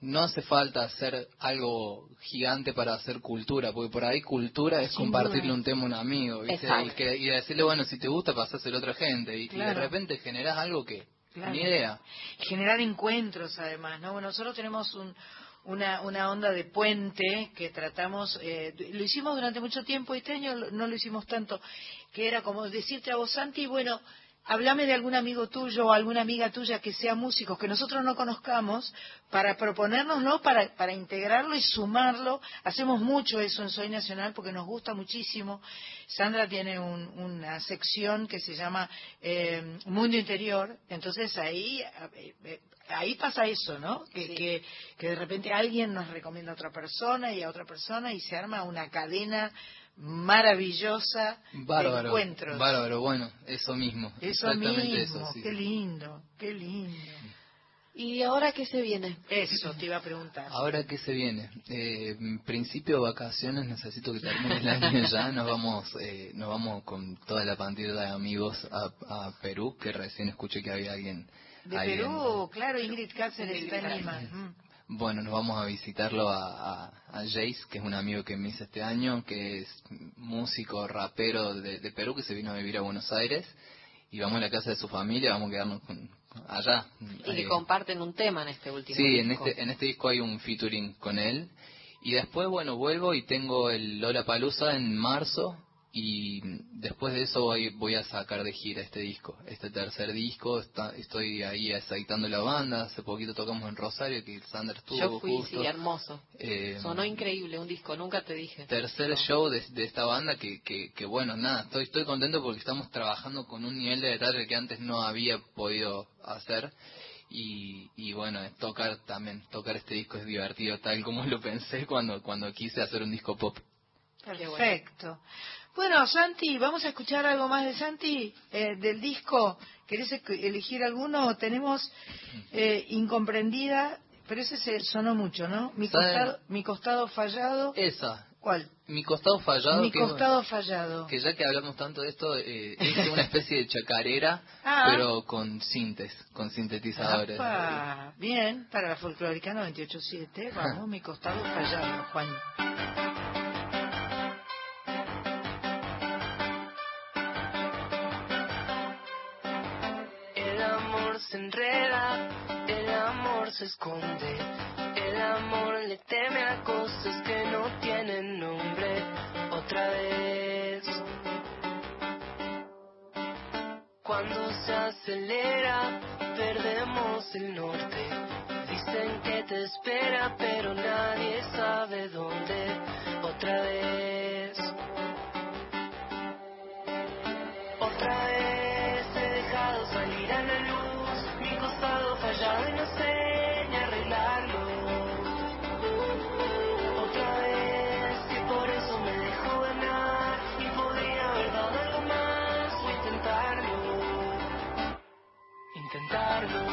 no hace falta hacer algo gigante para hacer cultura, porque por ahí cultura es Sin compartirle duda. un tema a un amigo. Y, que- y decirle, bueno, si te gusta, pasáselo a otra gente y, de repente generás algo que Claro. ni idea. generar encuentros además, ¿no? Bueno, nosotros tenemos un- una, una onda de puente que tratamos, eh, lo hicimos durante mucho tiempo, este año no lo hicimos tanto, que era como decirte a vos, Santi, bueno, háblame de algún amigo tuyo o alguna amiga tuya que sea músico, que nosotros no conozcamos, para proponernoslo, para, para integrarlo y sumarlo. Hacemos mucho eso en Soy Nacional porque nos gusta muchísimo. Sandra tiene un- una sección que se llama eh, Mundo Interior, entonces ahí, eh, ahí pasa eso, ¿no? Que, Sí. que, que de repente alguien nos recomienda a otra persona y a otra persona y se arma una cadena maravillosa de Bárbaro, encuentros. bárbaro, bueno, eso mismo. Eso exactamente mismo, eso, sí. qué lindo, qué lindo. ¿Y ahora qué se viene? Eso te iba a preguntar. Ahora qué se viene, eh, en principio vacaciones, necesito que termine el año [laughs] ya, nos vamos, eh, nos vamos con toda la pandilla de amigos a, a Perú, que recién escuché que había alguien de en- Perú, claro, Ingrid Cáceres está en Lima. Bueno, nos vamos a visitarlo a, a, a Jace, que es un amigo que me hice este año, que es músico, rapero de, de Perú, que se vino a vivir a Buenos Aires. Y vamos a la casa de su familia, vamos a quedarnos con- allá. Y que Eh, comparten un tema en este último Sí, en disco. este, en este disco hay un featuring con él. Y después, bueno, vuelvo y tengo el Lola Palusa en marzo. Y después de eso voy, voy a sacar de gira este disco, este tercer disco. Está- estoy ahí aceitando la banda. Hace poquito tocamos en Rosario, que Sander estuvo Yo fui, justo. sí, hermoso. Eh, Sonó increíble un disco, nunca te dije. tercer show de, de esta banda que, que, que bueno, nada, estoy, estoy contento porque estamos trabajando con un nivel de detalle que antes no había podido hacer. Y, y bueno, tocar también, tocar este disco es divertido, tal como lo [laughs] pensé cuando, cuando quise hacer un disco pop. Perfecto. Bueno, Santi, vamos a escuchar algo más de Santi, eh, del disco. ¿Querés elegir alguno? Tenemos eh, Incomprendida, pero ese se sonó mucho, ¿no? Mi costado, mi costado fallado. Esa, ¿Cuál? mi costado fallado, Mi que, costado fallado. que ya que hablamos tanto de esto, eh, es una especie de chacarera, Ah. pero con sintes, con sintetizadores. Apa, bien, para la folclórica 98.7, vamos, mi costado fallado, Juan. Se esconde, el amor le teme a cosas que no tienen nombre. Otra vez, cuando se acelera, perdemos el norte. Dicen que te espera, pero nadie sabe dónde. Otra vez. Otra vez he dejado salir a la luz mi costado fallado y no sé Intentarlo.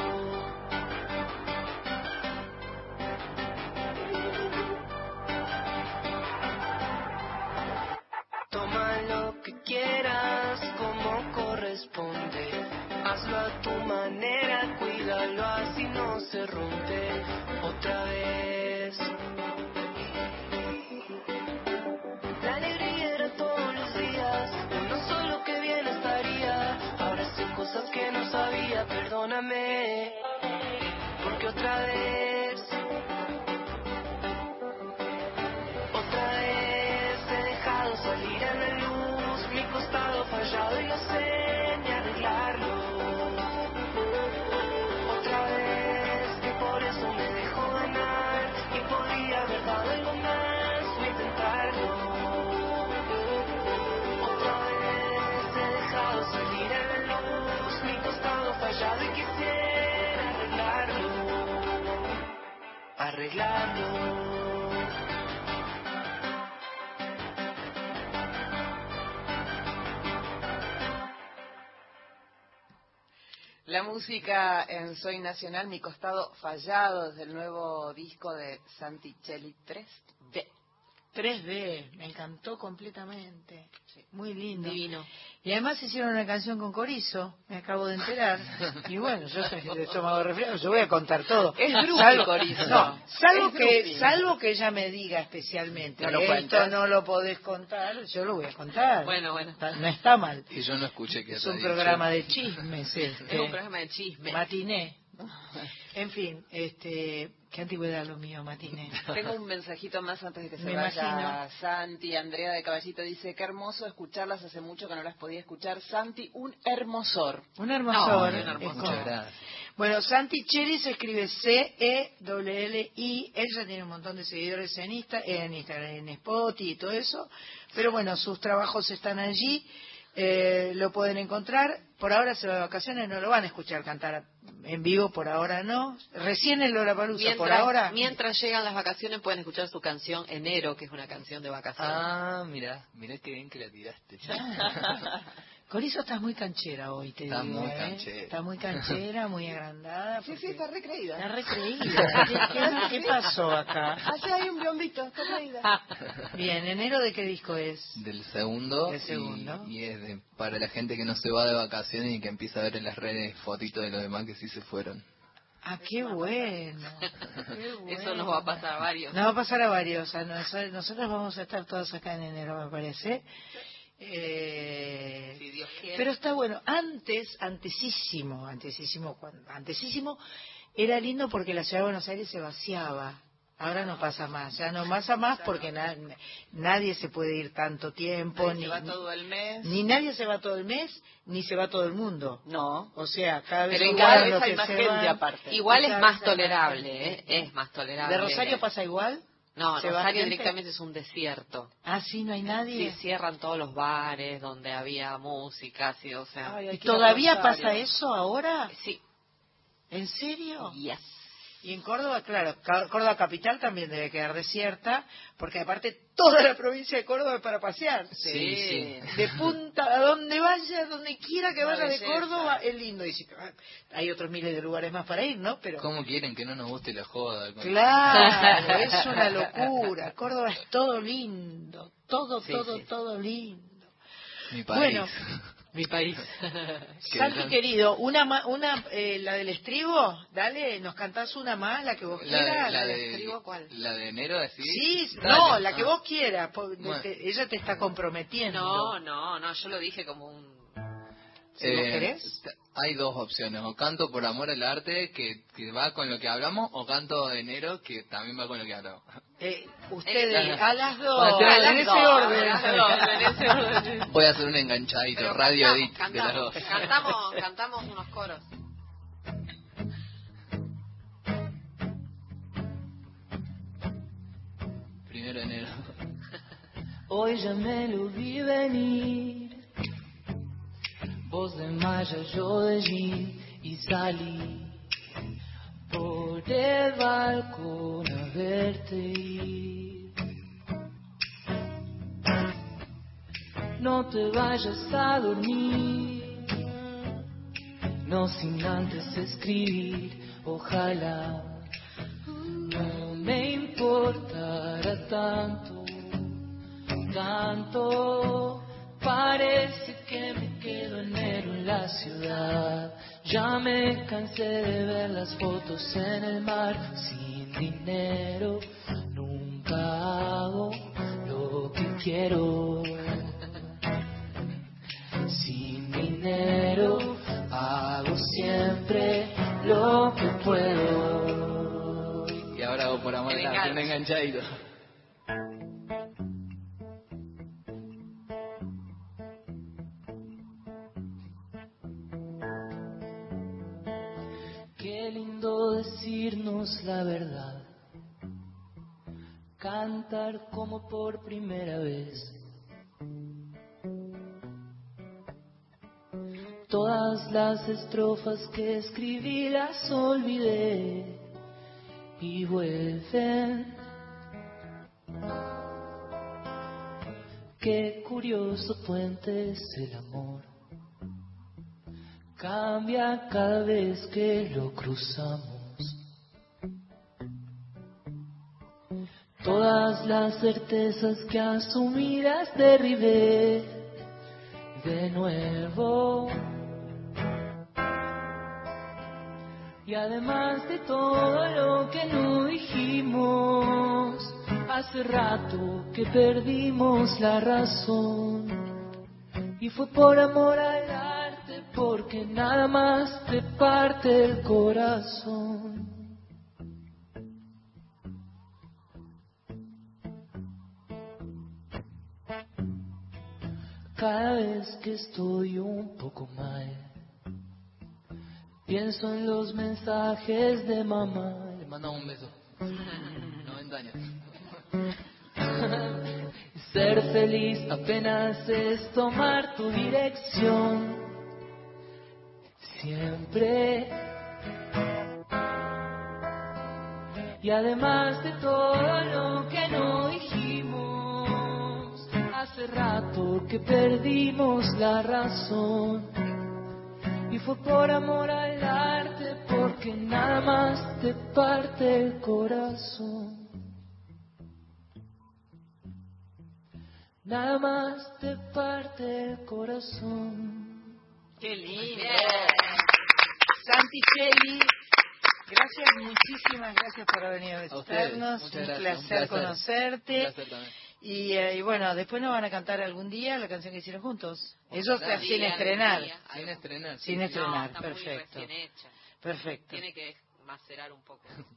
Toma lo que quieras como corresponde. Hazlo a tu manera, cuídalo así no se rompe otra vez. Que no sabía, perdóname. Porque otra vez Arreglarlo. La música en Soy Nacional, mi costado fallado desde el nuevo disco de Santichelli 3D. 3D, me encantó completamente. Muy lindo. Divino. Y además hicieron una canción con Corizo, me acabo de enterar. [laughs] Y bueno, yo soy de estómago resfriado, yo voy a contar todo. Es Salvo- Corizo. No, salvo Es que, salvo que ella me diga especialmente, No lo esto cuentas. no lo podés contar, yo lo voy a contar. Bueno, bueno. Está- No está mal. Y yo no escuché que Es un dicho. programa de chismes, [laughs] este. Es un programa de chisme. Matiné. [laughs] En fin, este, qué antigüedad lo mío, matiné. [laughs] Tengo un mensajito más antes de que se Me vaya imagino. Santi. Andrea de Caballito dice, qué hermoso escucharlas, hace mucho que no las podía escuchar. Santi, un hermosor. Un hermosor. No, un hermosor. como- Muchas gracias. Bueno, Santi Cheri se escribe E C-E-L-L-I. Ella tiene un montón de seguidores en, Insta, en Instagram, en Spotify y todo eso. Pero bueno, sus trabajos están allí. Eh, lo pueden encontrar. Por ahora se va de vacaciones, no lo van a escuchar cantar en vivo por ahora no. Recién el Lollapalooza, Mientras, por ahora. mientras llegan las vacaciones pueden escuchar su canción Enero, que es una canción de vacaciones. Ah, mira, mira qué bien que la tiraste. [laughs] Con eso estás muy canchera hoy, te Está digo. muy ¿eh? canchera. Está muy canchera, muy agrandada. Sí, sí, está recreída. Está recreída. ¿Qué, qué, qué pasó acá? Allá hay un biomito, está reída. Bien, ¿enero de qué disco es? Del segundo. Del segundo. Y, y es de- para la gente que no se va de vacaciones y que empieza a ver en las redes fotitos de los demás que sí se fueron. Ah, qué bueno. Qué bueno. Eso nos va a pasar a varios. Nos va a pasar a varios. A nosotros, nosotros vamos a estar todos acá en enero, me parece. Eh, Si Dios quiere. pero está bueno. Antes, antesísimo, antesísimo, antesísimo, era lindo porque la ciudad de Buenos Aires se vaciaba. Ahora no pasa más, ya no pasa más porque na- nadie se puede ir tanto tiempo, Ahí ni, se va todo el mes. ni nadie se va todo el mes, ni se va todo el mundo. No. O sea, cada vez Pero vez hay más gente aparte. Igual es más tolerable, ¿eh? Es más tolerable. ¿De Rosario pasa igual? No, ¿Se Rosario gente? directamente es un desierto. Ah, sí, no hay nadie. Sí, cierran todos los bares donde había música, sí, o sea. Ay, ¿Y todavía pasa eso ahora? Sí. ¿En serio? Yes. Y en Córdoba, claro, Córdoba capital también debe quedar desierta, porque aparte toda la provincia de Córdoba es para pasear. Sí, sí. De punta, a donde vaya, donde quiera que vaya de. Córdoba, es lindo. Y si- ah, hay otros miles de lugares más para ir, ¿no? Pero ¿Cómo quieren que no nos guste la joda? claro, [laughs] es una locura. Córdoba es todo lindo, todo, Sí, todo, sí. todo lindo. Mi país. Bueno, Mi país. [laughs] [laughs] Santi querido, una, ma- una eh, la del estribo, dale, nos cantás una más, la que vos la, quieras. de, la, ¿la de, del estribo cuál? la de enero, así. Sí, Dale. no, la que Ah. vos quieras. po- Bueno. te- ella te está comprometiendo. No, no, no, yo lo dije como un... ¿Si vos Eh, querés? t- Hay dos opciones, o canto por amor al arte, que, que va con lo que hablamos, o canto de enero, que también va con lo que hablamos. Eh, ustedes, a las dos, a las en ese dos, orden. a las dos, en ese orden. Voy a hacer un enganchadito, Pero radio cantamos, edit de las cantamos, dos. cantamos, cantamos unos coros. Primero de enero. Hoy ya me lo vi venir. Voz de Maya, yo de Jean y salí por el balcón No te vayas a dormir, no sin antes escribir, ojalá no me importara tanto tanto. Parece que me quedo enero en la ciudad. Ya me cansé de ver las fotos en el mar. Dinero nunca hago lo que quiero. Sin dinero hago siempre lo que puedo. Y ahora hago por amor un enganche. enganchadito. La verdad, cantar como por primera vez. Todas las estrofas que escribí las olvidé y vuelven. Qué curioso puente es el amor cambia cada vez que lo cruzamos. Todas las certezas que asumidas derribé de nuevo. Y además de todo lo que no dijimos, hace rato que perdimos la razón. Y fue por amor al arte, porque nada más te parte el corazón. Sabes que estoy un poco mal. Pienso en los mensajes de mamá. Le manda un beso. [laughs] No me engañes. [laughs] Ser feliz apenas es tomar tu dirección. Siempre. Y además de todo lo que no hace rato que perdimos la razón. Y fue por amor al arte, porque nada más te parte el corazón. Nada más te parte el corazón. Qué lindo. Santi Cheli, gracias, muchísimas gracias por haber venido a A ustedes, visitarnos. Un gracias, placer, un placer. conocerte. Un placer también. Y, eh, y bueno, después nos van a cantar algún día la canción que hicieron juntos. Eso está Sí, sin estrenar. Sin estrenar. Sin No, estrenar, está muy perfecto. Perfecto. Tiene que macerar un poco. [laughs]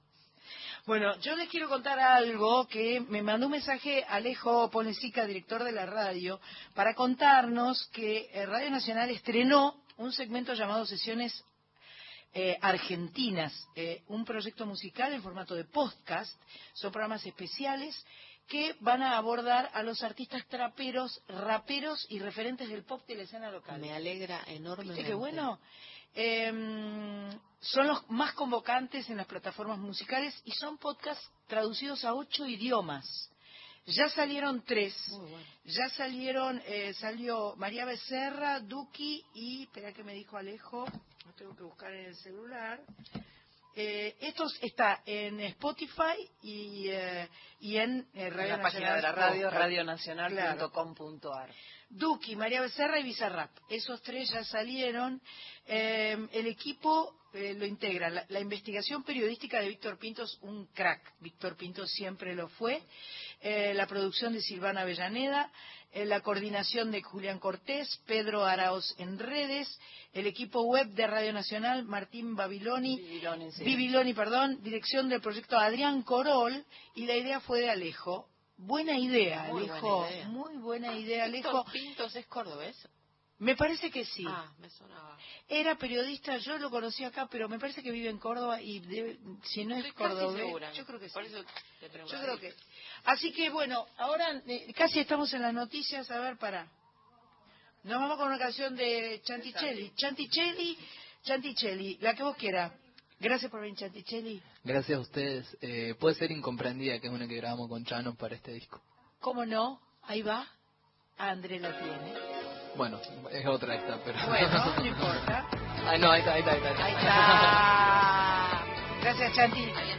Bueno, yo les quiero contar algo que me mandó un mensaje Alejo Ponesica, director de la radio, para contarnos que eh, Radio Nacional estrenó un segmento llamado Sesiones eh, Argentinas, eh, un proyecto musical en formato de podcast. Son programas especiales que van a abordar a los artistas traperos, raperos y referentes del pop de la escena local. Me alegra enormemente. ¿Viste qué bueno? Eh, son los más convocantes en las plataformas musicales y son podcasts traducidos a ocho idiomas. Ya salieron tres. Muy bueno. Ya salieron, eh, salió María Becerra, Duki y, espera que me dijo Alejo, lo tengo que buscar en el celular. Eh, estos está en Spotify y, eh, y en eh, En Radio la página de la radio, radionacional.com.ar. Duki, María Becerra y Bizarrap. Esos tres ya salieron. Eh, el equipo eh, lo integra. La, la investigación periodística de Víctor Pinto es un crack. Víctor Pinto siempre lo fue. Eh, la producción de Silvana Avellaneda. eh, la coordinación de Julián Cortés, Pedro Araos en redes. El equipo web de Radio Nacional, Martín Babiloni. Bibiloni, sí. Bibiloni, perdón, dirección del proyecto Adrián Corol y la idea fue de Alejo. Buena idea, Muy Alejo. buena idea. Muy buena idea, Alejo. Víctor Pintos es cordobés. Me parece que sí. Ah, me sonaba. Era periodista, yo lo conocí acá, pero me parece que vive en Córdoba y debe- si no es Estoy cordobés, segura. yo creo que sí. Por eso te. Yo creo que. Así que bueno, ahora eh, casi estamos en las noticias. A ver, para. Nos vamos con una canción de Chantichelli. Chantichelli, Chantichelli, la que vos quieras. Gracias por venir, Chantichelli. Gracias a ustedes. Eh, puede ser incomprendida, que es una que grabamos con Chano para este disco. ¿Cómo no? Ahí va. André la tiene. Bueno, es otra esta, pero... Bueno, [laughs] no importa. Ah, no, ahí está, ahí está, ahí está. Ahí está. [laughs] Gracias, Chanti.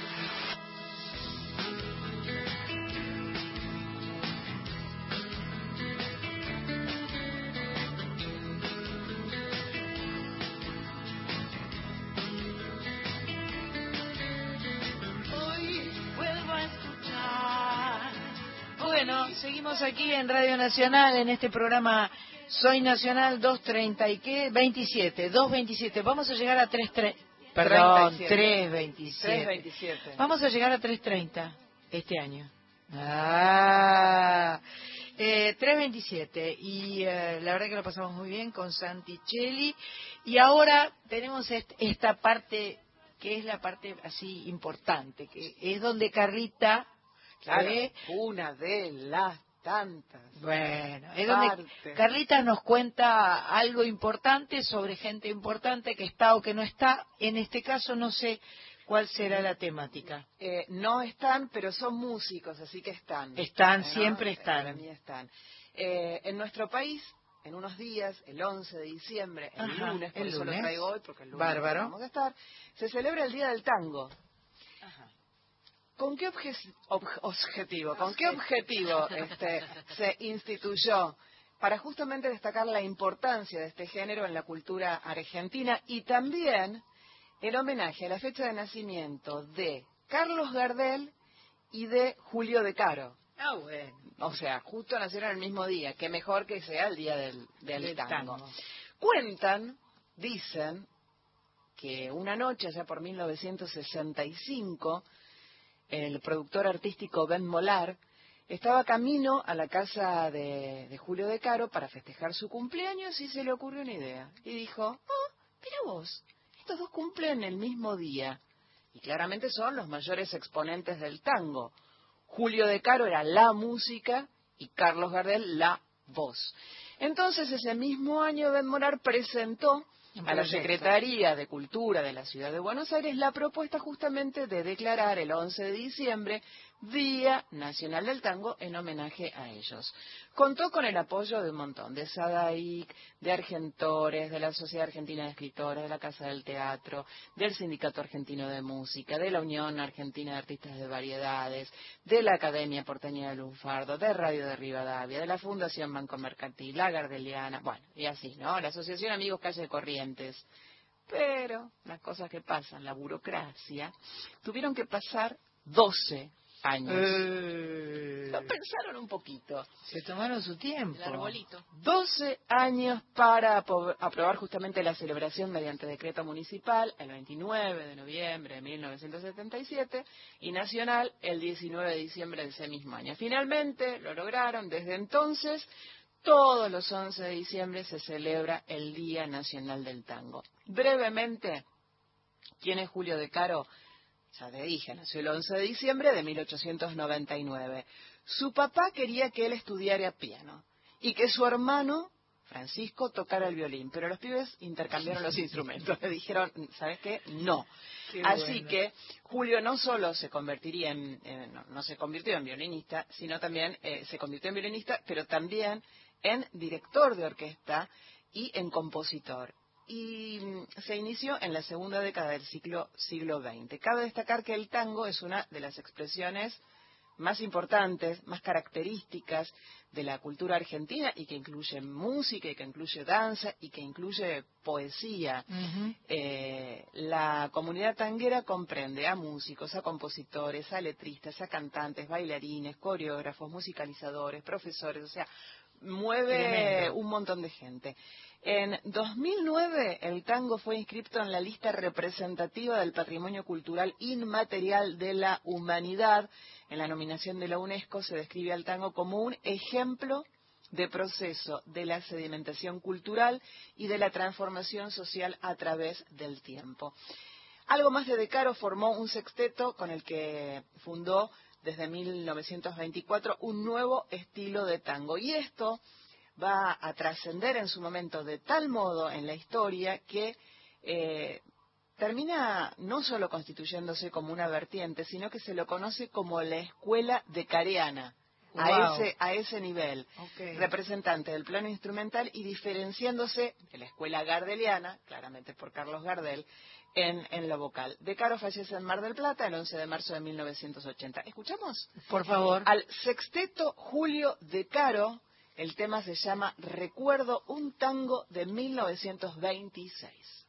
En Radio Nacional en este programa Soy Nacional 230 y qué 27, 227. Vamos a llegar a 33. Perdón, 37. 327. 327. Vamos a llegar a 330 este año. Ah, eh, 327 y eh, la verdad que lo pasamos muy bien con Santicelli y ahora tenemos est- esta parte que es la parte así importante, que es donde Carlita, Claro, ¿eh? una de las tantas. Bueno, es donde nos cuenta algo importante sobre gente importante que está o que no está. En este caso no sé cuál será la temática. Eh, no están, pero son músicos, así que están. Están, ¿No? siempre están. Eh, en nuestro país, en unos días, el 11 de diciembre, el Ajá, lunes, por el eso lunes. lo traigo hoy, porque el lunes Bárbaro. vamos a estar, se celebra el Día del Tango. ¿Con qué obje- ob- objetivo? ¿Con qué objetivo este, se instituyó? Para justamente destacar la importancia de este género en la cultura argentina y también el homenaje a la fecha de nacimiento de Carlos Gardel y de Julio De Caro. Ah, bueno. O sea, justo nacieron el mismo día. Qué mejor que sea el día del, del Del tango. tango. Cuentan, dicen, que una noche, allá por 1965, el productor artístico Ben Molar estaba camino a la casa de, de Julio De Caro para festejar su cumpleaños y se le ocurrió una idea. Y dijo, oh, mira vos, estos dos cumplen el mismo día. Y claramente son los mayores exponentes del tango. Julio De Caro era la música y Carlos Gardel la voz. Entonces, ese mismo año, Ben Molar presentó a la. Secretaría de Cultura de la Ciudad de Buenos Aires la propuesta justamente de declarar el 11 de diciembre Día Nacional del Tango en homenaje a ellos. Contó con el apoyo de un montón, de SADAIC, de Argentores, de la Sociedad Argentina de Escritores, de la Casa del Teatro, del Sindicato Argentino de Música, de la Unión Argentina de Artistas de Variedades, de la Academia Porteña de Lunfardo, de Radio de Rivadavia, de la Fundación Banco Mercantil, la Gardeliana, bueno, y así, ¿no? La Asociación Amigos Calle Corrientes. Pero las cosas que pasan, la burocracia, tuvieron que pasar 12 años. Eh, Lo pensaron un poquito. se tomaron su tiempo. El arbolito. 12 años para aprobar justamente la celebración mediante decreto municipal el 29 de noviembre de 1977 y nacional el 19 de diciembre de ese mismo año. Finalmente lo lograron. Desde entonces, todos los 11 de diciembre se celebra el Día Nacional del Tango. Brevemente, ¿quién es Julio De Caro? Ya te dije, nació el 11 de diciembre de 1899. Su papá quería que él estudiara piano y que su hermano, Francisco, tocara el violín, pero los pibes intercambiaron los [laughs] instrumentos. Le dijeron, ¿sabes qué? No. Qué Así bueno. que Julio no solo se convertiría en, en- no, no se convirtió en violinista, sino también eh, se convirtió en violinista, pero también en director de orquesta y en compositor. Y mm, se inició en la segunda década del siglo, siglo XX. Cabe destacar que el tango es una de las expresiones más importantes, más características de la cultura argentina y que incluye música y que incluye danza y que incluye poesía. Eh, la comunidad tanguera comprende a músicos, a compositores, a letristas, a cantantes, bailarines, coreógrafos, musicalizadores, profesores, o sea, mueve un montón de gente. En 2009 el tango fue inscrito en la lista representativa del patrimonio cultural inmaterial de la humanidad. En la nominación de la UNESCO se describe al tango como un ejemplo de proceso de la sedimentación cultural y de la transformación social a través del tiempo. Algo más de De Caro formó un sexteto con el que fundó desde 1924 un nuevo estilo de tango. Y esto va a trascender en su momento de tal modo en la historia que eh, termina no solo constituyéndose como una vertiente, sino que se lo conoce como la escuela de Careana. A ese, a ese nivel representante del plano instrumental y diferenciándose de la escuela gardeliana, claramente por Carlos Gardel, en, en lo vocal. De Caro fallece en Mar del Plata el 11 de marzo de 1980. ¿Escuchamos? Por favor. Al sexteto Julio De Caro, el tema se llama Recuerdo un tango de 1926.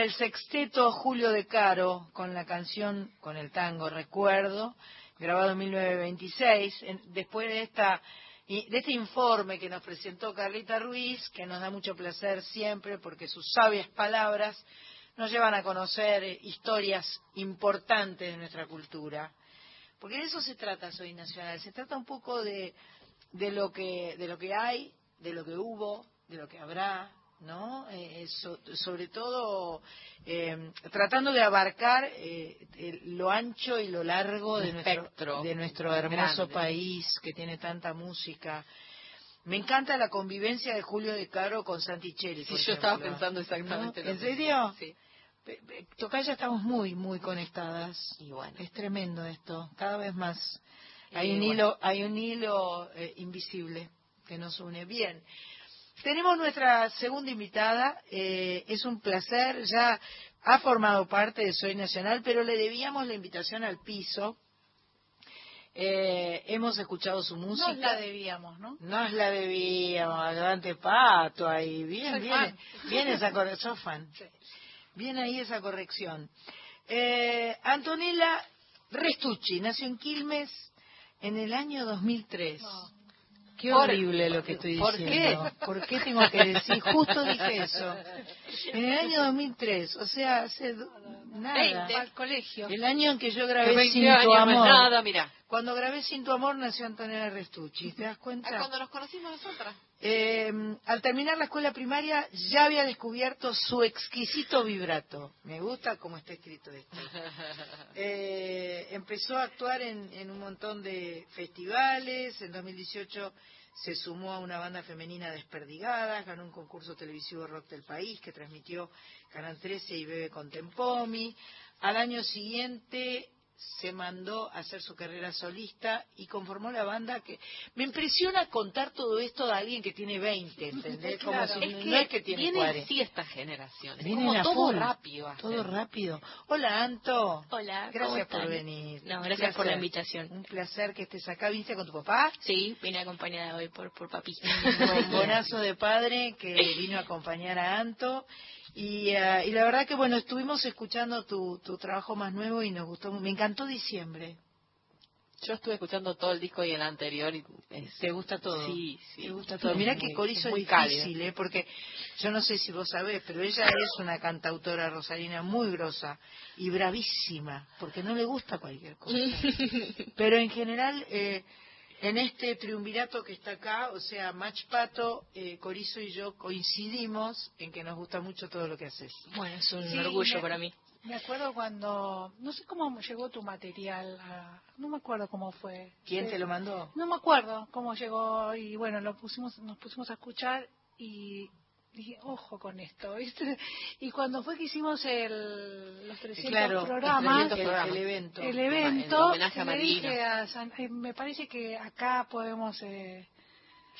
El sexteto Julio de Caro con la canción, con el tango Recuerdo, grabado en 1926. En- después de esta de este informe que nos presentó Carlita Ruiz, que nos da mucho placer siempre porque sus sabias palabras nos llevan a conocer eh, historias importantes de nuestra cultura. Porque de eso se trata Soy Nacional, se trata un poco de, de lo que de lo que hay, de lo que hubo, de lo que habrá, ¿no? Eh, so- sobre todo eh, tratando de abarcar eh, el- lo ancho y lo largo de nuestro, de nuestro hermoso grande. país que tiene tanta música. Me encanta la convivencia de Julio de Caro con Santicelli. Sí, yo estaba ejemplo. pensando exactamente ¿No? lo ¿En mismo. serio? Sí. Tocaya estamos muy, muy conectadas. Y bueno. Es tremendo esto, cada vez más. Hay un bueno. hilo, hay un hilo eh, invisible que nos une. Bien, tenemos nuestra segunda invitada. eh, es un placer. Ya ha formado parte de Soy Nacional, pero le debíamos la invitación al piso. Eh, hemos escuchado su música. Nos la debíamos, ¿no? Nos la debíamos, adelante pato ahí, bien, Soy bien, fan. bien esa [laughs] corrección, fan. Bien ahí esa corrección. Eh, Antonella Restucci nació en Quilmes en el año 2003. Qué horrible lo que estoy ¿por diciendo. ¿Por qué tengo que decir? Justo dije eso. En el año 2003, o sea, hace nada. Veinte. Al colegio. El año en que yo grabé 20 Sin tu años es amor. nada, mira. Cuando grabé Sin tu amor nació Antonella Restucci. ¿Te das Ah, cuenta? cuando nos conocimos nosotras. Eh, al terminar la escuela primaria ya había descubierto su exquisito vibrato. Me gusta cómo está escrito esto. [laughs] Eh, empezó a actuar en, en un montón de festivales. En 2018 se sumó a una banda femenina Desperdigadas, ganó un concurso televisivo rock del país que transmitió Canal 13 y Bebe con Tempomi. Al año siguiente se mandó a hacer su carrera solista y conformó la banda que me impresiona contar todo esto de alguien que tiene 20, ¿entendés? [laughs] Como Claro. si- Es que, no es que tiene vienen 40. así estas generaciones. Vienen como todo full. rápido. Todo rápido. Hola, Anto. Hola, ¿cómo Gracias por venir. No, gracias por la invitación. Un placer que estés acá. ¿Viniste con tu papá? Sí, vine acompañada hoy por, por papi. Un [laughs] bonazo de padre que vino a acompañar a Anto. Y, eh, y la verdad que, bueno, estuvimos escuchando tu, tu trabajo más nuevo y nos gustó. Me encantó diciembre. Yo estuve escuchando todo el disco y el anterior. Y es- ¿Te gusta todo? Sí, sí. Te gusta todo. Mira que Corizo es muy difícil, ¿eh? porque yo no sé si vos sabés, pero ella es una cantautora rosarina muy grosa y bravísima, porque no le gusta cualquier cosa. [laughs] pero en general, eh, en este triunvirato que está acá, o sea, Mach Pato, eh, Corizo y yo coincidimos en que nos gusta mucho todo lo que haces. Bueno, es un Sí, orgullo me- para mí. Me acuerdo cuando, no sé cómo llegó tu material, a- no me acuerdo cómo fue. ¿Quién Eh, te lo mandó? No me acuerdo cómo llegó y bueno, lo pusimos, nos pusimos a escuchar y dije, ojo con esto, ¿viste? Y cuando fue que hicimos el, los 300 claro, programas, 300 el, programas. el evento. el En evento, homenaje a le dije a San- eh, me parece que acá podemos eh,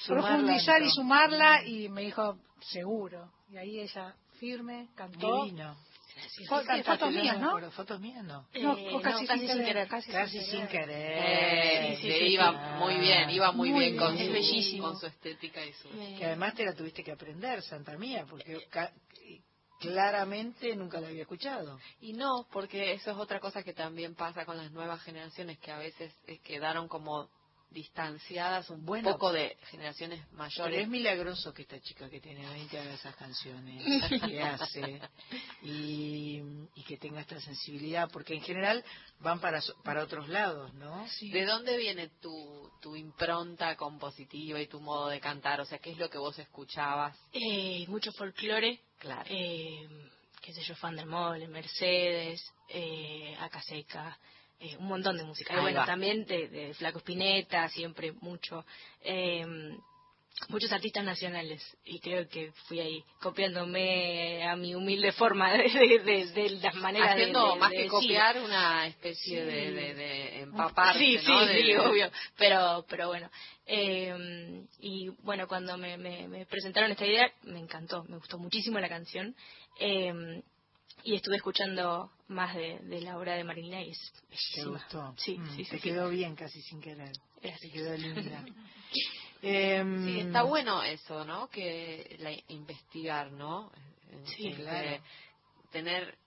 profundizar y sumarla y me dijo, seguro. Y ahí ella firme, cantó. Divino. Fotos mías, ¿no? ¿Fotos mías no? No, Eh, o casi, no, casi sin, sin querer, querer. Casi, Casi sin Eh, querer. Sí, sí, iba sí. muy bien, iba muy, Muy bien, con, bien. su, bellísimo. con su estética y su... Que además te la tuviste que aprender, Santa Mía, porque ca- claramente nunca la había escuchado. Y no, porque eso es otra cosa que también pasa con las nuevas generaciones, que a veces eh, quedaron como distanciadas un Bueno, poco de generaciones Pero mayores. es milagroso que esta chica que tiene 20 haga esas canciones [laughs] que hace y, y que tenga esta sensibilidad, porque en general van para, para otros lados, ¿no? ¿De dónde viene tu, tu impronta compositiva y tu modo de cantar? O sea, ¿qué es lo que vos escuchabas? Eh, mucho folclore, Claro. eh, qué sé yo, Fan del Mole, Mercedes, eh, Acaseca, eh, un montón de música. Y Ahí bueno, va. también de, de Flaco Spinetta, siempre mucho. eh, muchos artistas nacionales y creo que fui ahí copiándome a mi humilde forma de, de, de- de las maneras Haciendo más que copiar una especie de, empaparse, Sí, sí, sí, obvio. Pero, pero bueno. Eh, y bueno, cuando me, me- me presentaron esta idea, me encantó, me gustó muchísimo la canción. Eh, y estuve escuchando más de, de la obra de Marilina y es ¿Te gustó? Sí, Mm, sí, sí. Te sí. quedó bien casi sin querer. Te Gracias. quedó linda. [laughs] Em, Sí, está bueno eso, ¿no? Que la, investigar, ¿no? Sí, claro. tener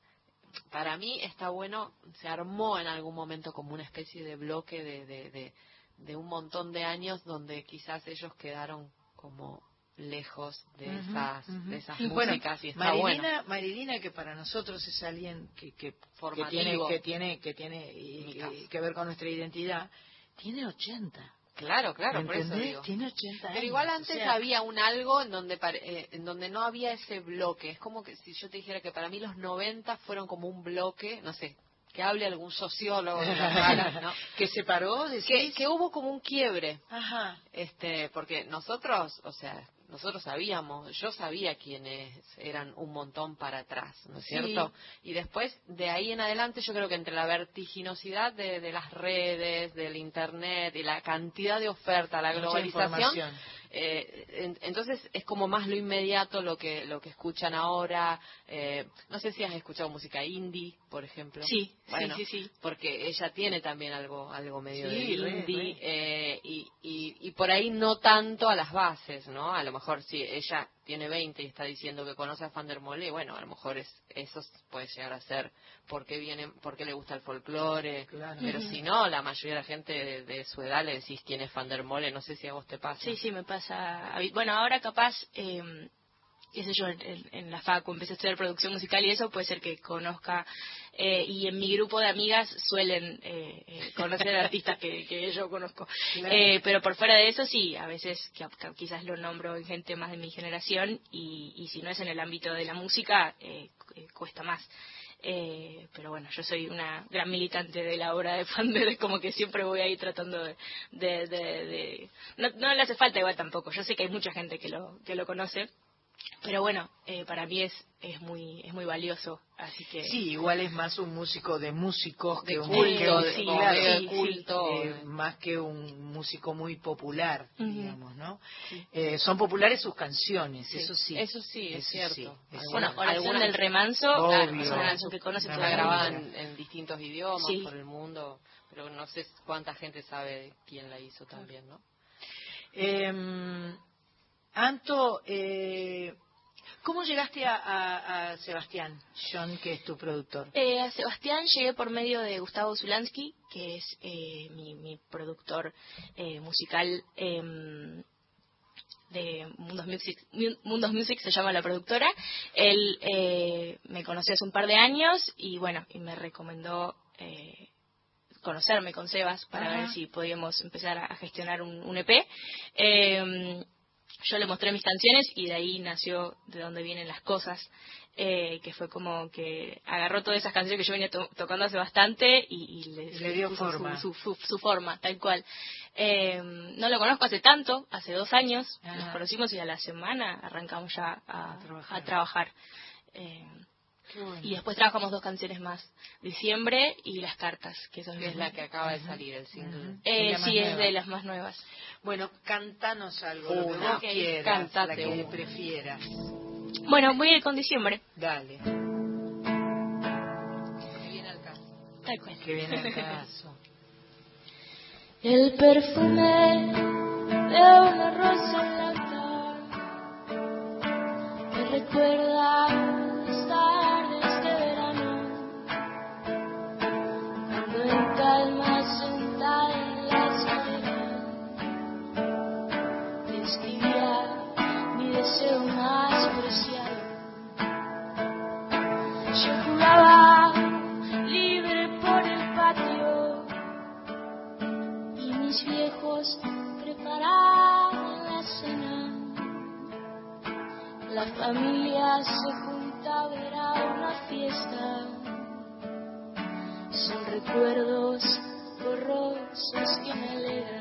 para mí está bueno, se armó en algún momento como una especie de bloque de, de, de, de un montón de años donde quizás ellos quedaron como lejos de Ujú, esas, ujú. de esas Y bueno, músicas y está bueno. Marilina, Marilina, que para nosotros es alguien que, que, que tiene que tiene que tiene y- que ver con nuestra identidad, tiene 80. Claro, claro, por eso digo. Tiene 80 años. Pero igual o antes sea, había un algo en donde eh, en donde no había ese bloque. Es como que si yo te dijera que para mí los 90 fueron como un bloque, no sé, que hable algún sociólogo de las [laughs] raras, ¿no? que se paró, que, que hubo como un quiebre. Ajá. este porque nosotros o sea nosotros sabíamos yo sabía quiénes eran un montón para atrás no es Sí. cierto y después de ahí en adelante yo creo que entre la vertiginosidad de, de las redes del internet y la cantidad de oferta la globalización eh, en- entonces es como más lo inmediato lo que lo que escuchan ahora. Eh, no sé si has escuchado música indie por ejemplo Sí, Bueno, sí, sí, sí. porque ella tiene también algo algo medio Sí, de indie re. eh, y, y, y por ahí no tanto a las bases, ¿no? A lo mejor si ella tiene 20 y está diciendo que conoce a Van der Mole, bueno, a lo mejor es, eso puede llegar a ser porque viene, porque le gusta el folclore, Claro. pero si no, la mayoría de la gente de, de su edad le decís tiene Van der Mole, no sé si a vos te pasa. Sí, sí, me pasa. Bueno, ahora capaz, eh, qué sé yo, en, la FACU empecé a estudiar producción musical y eso puede ser que conozca. eh, y en mi grupo de amigas suelen eh, eh, conocer [laughs] artistas que, que yo conozco. Eh, pero por fuera de eso, sí, a veces que- que quizás lo nombro en gente más de mi generación y, y si no es en el ámbito de la música, eh, cu- cuesta más. Eh, pero bueno, yo soy una gran militante de la obra de Fander, es [laughs] como que siempre voy ahí tratando de... de, de- de- No, no le hace falta igual tampoco, yo sé que hay mucha gente que lo, que lo conoce, pero bueno, eh, para mí es, es, muy, es muy valioso, así que... Sí, igual es más un músico de músicos que De un culto, que- de- sí, claro, de sí, culto. eh, más que un músico muy popular, digamos, ¿no? Eh, son populares sus canciones, Sí, eso sí. Eso sí, es Eso cierto. sí, es Bueno, cierto. Oración del Remanso, Obvio. claro, es una canción que conoce la grabada en, en distintos idiomas Sí. por el mundo, pero no sé cuánta gente sabe quién la hizo también, ¿no? Eh, Anto, eh, ¿cómo llegaste a, a- a Sebastián, John, que es tu productor? Eh, a Sebastián llegué por medio de Gustavo Zulansky, que es eh, mi, mi productor eh, musical em, de Mundos Music, Mu- Mundos Music, se llama la productora. Él eh, me conoció hace un par de años y bueno, y me recomendó eh, conocerme con Sebas para Ajá. ver si podíamos empezar a, gestionar un, un EP. Em, yo le mostré mis canciones y de ahí nació de dónde vienen las cosas, eh, que fue como que agarró todas esas canciones que yo venía to- tocando hace bastante y, y le, Le dio forma. Su, su, su- su forma, tal cual. Eh, no lo conozco hace tanto, hace dos años, nos conocimos y a la semana arrancamos ya a, A trabajar. a trabajar. Eh, Qué bueno. y después trabajamos dos canciones más, Diciembre y Las Cartas, que, eso Que es la que acaba de salir, el single. Eh, la sí, es de las más nuevas. Bueno, cantanos algo, lo que quieras, la que una. prefieras. Bueno, voy a ir con Diciembre, Dale, Que viene al caso. tal cual. que viene al [laughs] caso. El perfume de una rosa blanca me recuerda La familia se juntaba, era una fiesta. Son recuerdos borrosos que me alegran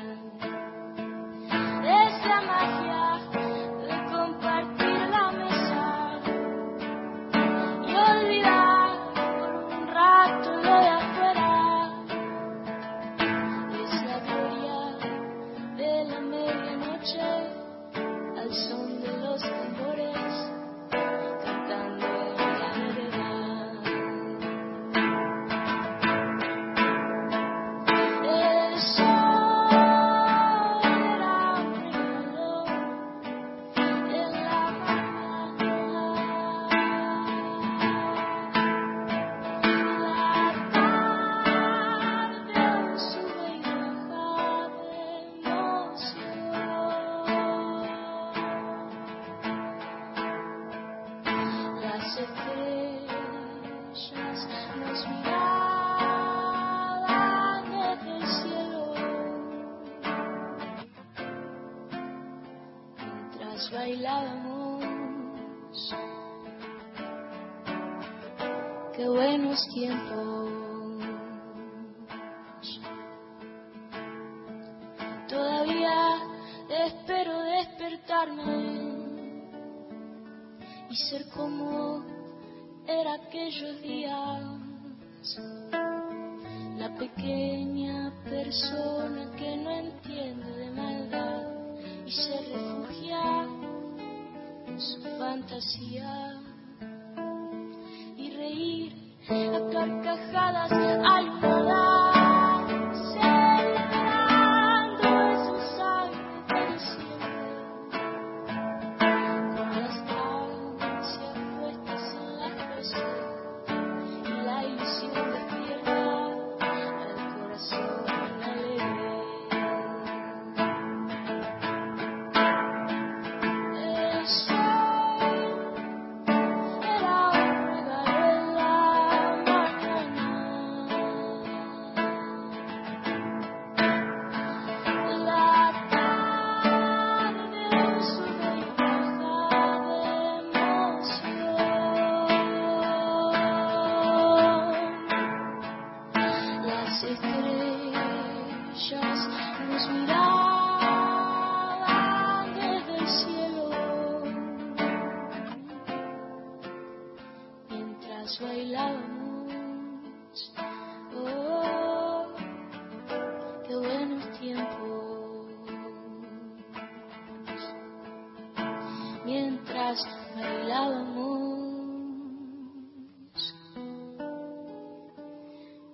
Mientras bailábamos.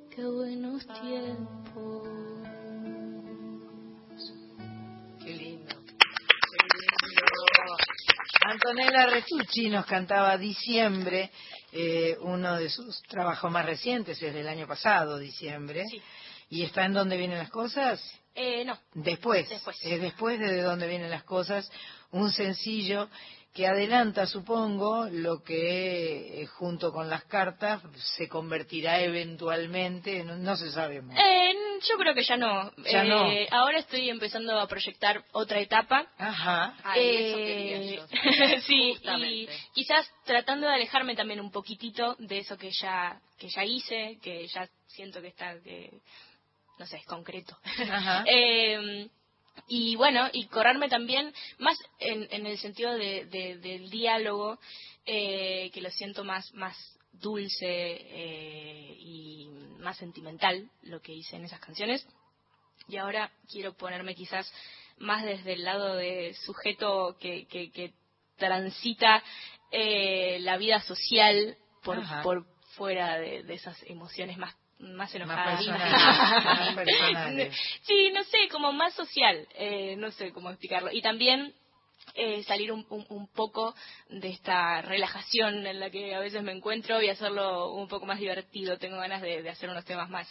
Qué buenos tiempos. Qué lindo. Qué lindo. Antonella Retucci nos cantaba Diciembre, eh, uno de sus trabajos más recientes, es del año pasado, Diciembre. ¿Y está en dónde vienen las cosas? Eh, no. Después, Después. es después de, de dónde vienen las cosas, un sencillo que adelanta, supongo, lo que eh, junto con las cartas se convertirá eventualmente, no, no se sabe más. Eh, yo creo que ya no. Ya Eh, no. Ahora estoy empezando a proyectar otra etapa. Ajá. Ay, eso Eh, quería yo. [laughs] sí, y quizás tratando de alejarme también un poquitito de eso que ya que ya hice, que ya siento que está, que, no sé, es concreto. Ajá. [laughs] Eh, y bueno, y correrme también más en, en el sentido de, de- del diálogo, eh, que lo siento más, más dulce eh, y más sentimental, lo que hice en esas canciones. Y ahora quiero ponerme quizás más desde el lado de sujeto que, que, que transita eh, la vida social por, por fuera de, de esas emociones más más personales. [laughs] sí no sé como más social eh, no sé cómo explicarlo y también eh, salir un, un, un poco de esta relajación en la que a veces me encuentro y hacerlo un poco más divertido. Tengo ganas de, de hacer unos temas más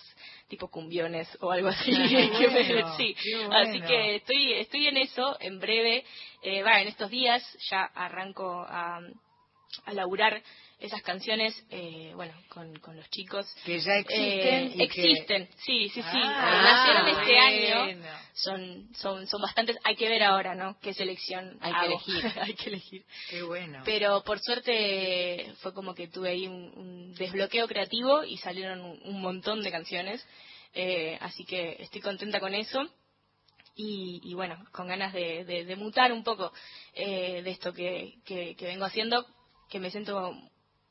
tipo cumbiones o algo así. [laughs] Me- bueno, sí. Así que estoy, estoy en eso. En breve, eh, va, en estos días ya arranco a, a laburar esas canciones, eh, bueno, con, con los chicos. Que ya existen Eh, y que- existen, sí, sí, sí. Ah, Nacieron este bueno. año. Son, son, son bastantes. Hay que ver ahora, ¿no? ¿Qué selección Hay que elegir. [laughs] Hay que elegir. Qué bueno. Pero por suerte fue como que tuve ahí un, un desbloqueo creativo y salieron un, un montón de canciones. Eh, así que estoy contenta con eso. Y, y bueno, con ganas de, de- de mutar un poco eh, de esto que, que, que vengo haciendo, que me siento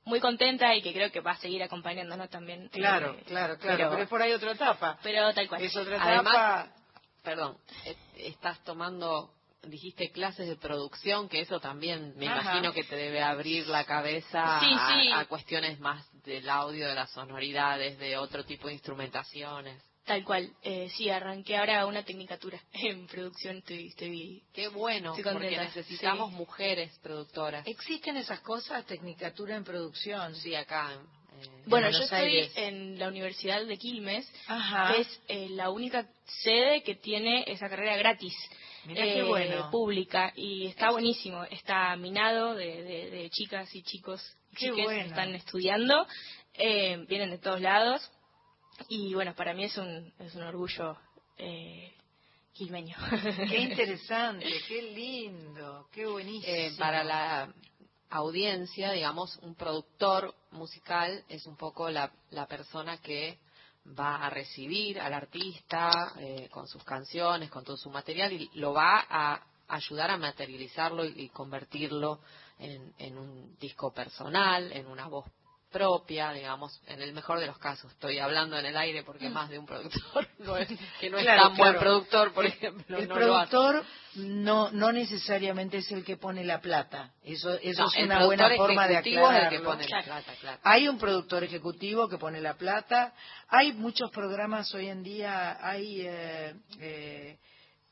muy contenta y que creo que va a seguir acompañándonos también. Claro, eh, claro, claro. pero- Pero, es por ahí otra etapa. Pero tal cual. Es otra Además, etapa. perdón, eh, estás tomando, dijiste clases de producción, que eso también me Ajá. imagino que te debe abrir la cabeza Sí, a, sí. a cuestiones más del audio, de las sonoridades, de otro tipo de instrumentaciones. Tal cual. Eh, sí, arranqué ahora una tecnicatura [laughs] en producción. Estoy, estoy Qué bueno, Estoy porque necesitamos sí. mujeres productoras. ¿Existen esas cosas? Tecnicatura en producción. Sí, acá. eh, Bueno, en yo estoy Aires. en la Universidad de Quilmes, Ajá. que es eh, la única sede que tiene esa carrera gratis, qué bueno. pública, y está buenísimo. Está minado de, de- de chicas y chicos bueno. que están estudiando, eh, vienen de todos lados, y bueno, para mí es un, es un orgullo eh, quilmeño. Qué [laughs] interesante, qué lindo, qué buenísimo. Eh, para la audiencia, digamos, un productor musical es un poco la, la persona que va a recibir al artista eh, con sus canciones, con todo su material y lo va a ayudar a materializarlo y, y convertirlo en, en un disco personal, en una voz propia, digamos, en el mejor de los casos. Estoy hablando en el aire porque más de un productor [laughs] no es, que no es Claro, tan buen productor, por ejemplo, el no productor no no necesariamente es el que pone la plata. Eso eso No, es una buena forma de el que aclararlo. pone la plata, claro. Hay un productor ejecutivo que pone la plata. Hay muchos programas hoy en día, hay eh, eh,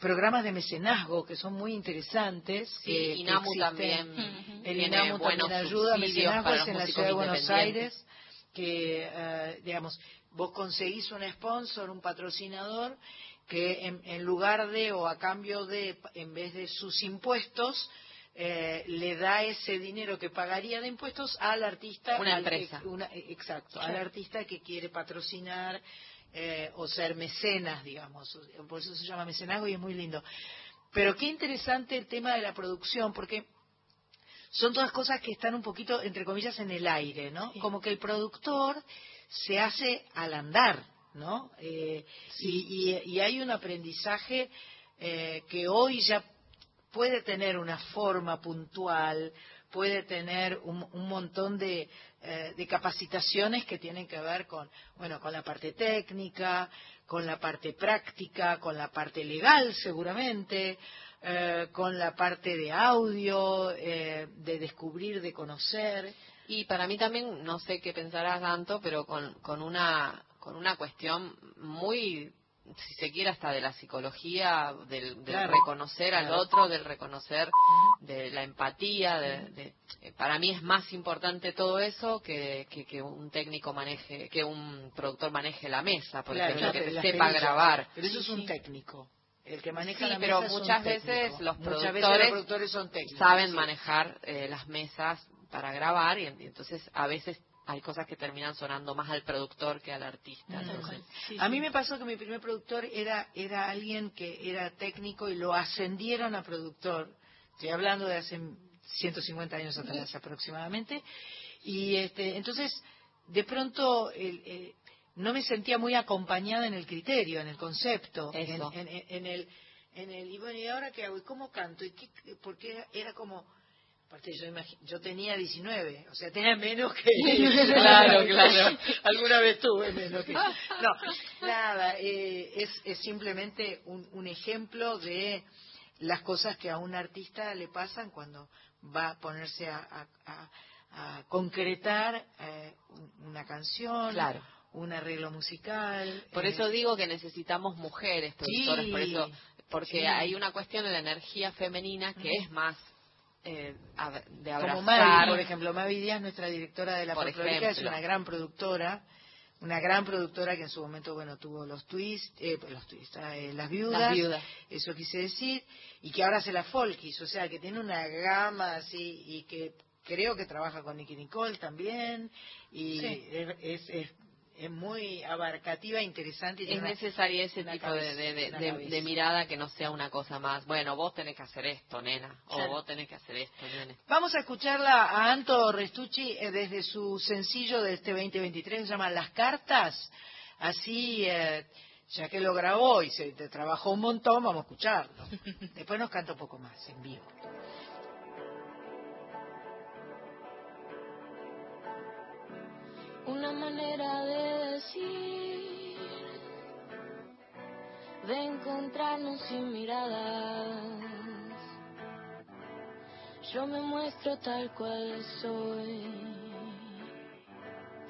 programas de mecenazgo que son muy interesantes. Sí, que- Inamu existen. también El INAMU también ayuda. Mecenazgo es en la ciudad de Buenos. Aires que, eh, digamos, vos conseguís un sponsor, un patrocinador, que en, en lugar de o a cambio de, en vez de sus impuestos, eh, le da ese dinero que pagaría de impuestos al artista. Una al- empresa. una- exacto, al artista que quiere patrocinar eh, o ser mecenas, digamos. Por eso se llama mecenazgo y es muy lindo. Pero qué interesante el tema de la producción, porque son todas cosas que están un poquito, entre comillas, en el aire, ¿no? Como que el productor se hace al andar, ¿no? Eh, y, y- y hay un aprendizaje eh, que hoy ya puede tener una forma puntual, puede tener un, un montón de, eh, de capacitaciones que tienen que ver con, bueno, con la parte técnica, con la parte práctica, con la parte legal seguramente, eh, con la parte de audio, eh, de descubrir, de conocer. Y para mí también, no sé qué pensarás tanto, pero con, con una con una cuestión muy, si se quiere, hasta de la psicología, del, del Claro, reconocer al otro, del reconocer de la empatía. De, de- eh, para mí es más importante todo eso que, que, que un técnico maneje, que un productor maneje la mesa, por Claro, ejemplo, que sepa grabar. Pero eso es un sí. técnico. El que maneja Sí, la pero mesa muchas veces los Muchas veces productores, los productores son técnicos. saben sí. manejar eh, las mesas para grabar y entonces a veces hay cosas que terminan sonando más al productor que al artista. Mm. entonces- a mí me pasó que mi primer productor era era alguien que era técnico y lo ascendieron a productor. Estoy hablando de hace 150 años atrás aproximadamente. Y este, entonces, de pronto, el- el- no me sentía muy acompañada en el criterio, en el concepto, en, en- en- en el, en el, y bueno, ¿y ahora qué hago? ¿Y cómo canto? ¿Y qué, porque era, era como, aparte yo, tenía 19, o sea, tenía menos que [laughs] Claro, claro. [laughs] Alguna vez tuve menos que No, nada, eh, es, es simplemente un, un ejemplo de las cosas que a un artista le pasan cuando va a ponerse a, a- concretar eh, un- una canción, Claro. un arreglo musical. Por eh, eso digo que necesitamos mujeres productores, Sí, por eso, porque sí. hay una cuestión de la energía femenina que es más eh, de Como abrazar. Mavi, por ejemplo, Mavi Díaz, nuestra directora de la folclórica, es una gran productora, una gran productora que en su momento, bueno, tuvo los twists, eh, los twists, eh, las viudas, Las viudas. eso quise decir, y que ahora hace la folkis, o sea, que tiene una gama así, y que creo que trabaja con Nicky Nicole también, y Sí. es, es, es- muy abarcativa, interesante. y Es necesaria ese tipo cabeza, de, mirada que no sea una cosa más, bueno, vos tenés que hacer esto, nena, o vos tenés que hacer esto, nene. Vamos a escucharla a Anto Restucci eh, desde su sencillo de este 2023, se llama Las Cartas. Así, eh, ya que lo grabó y se te trabajó un montón, vamos a escucharlo. [laughs] Después nos canta un poco más en vivo. Una manera de decir, de encontrarnos sin miradas. Yo me muestro tal cual soy,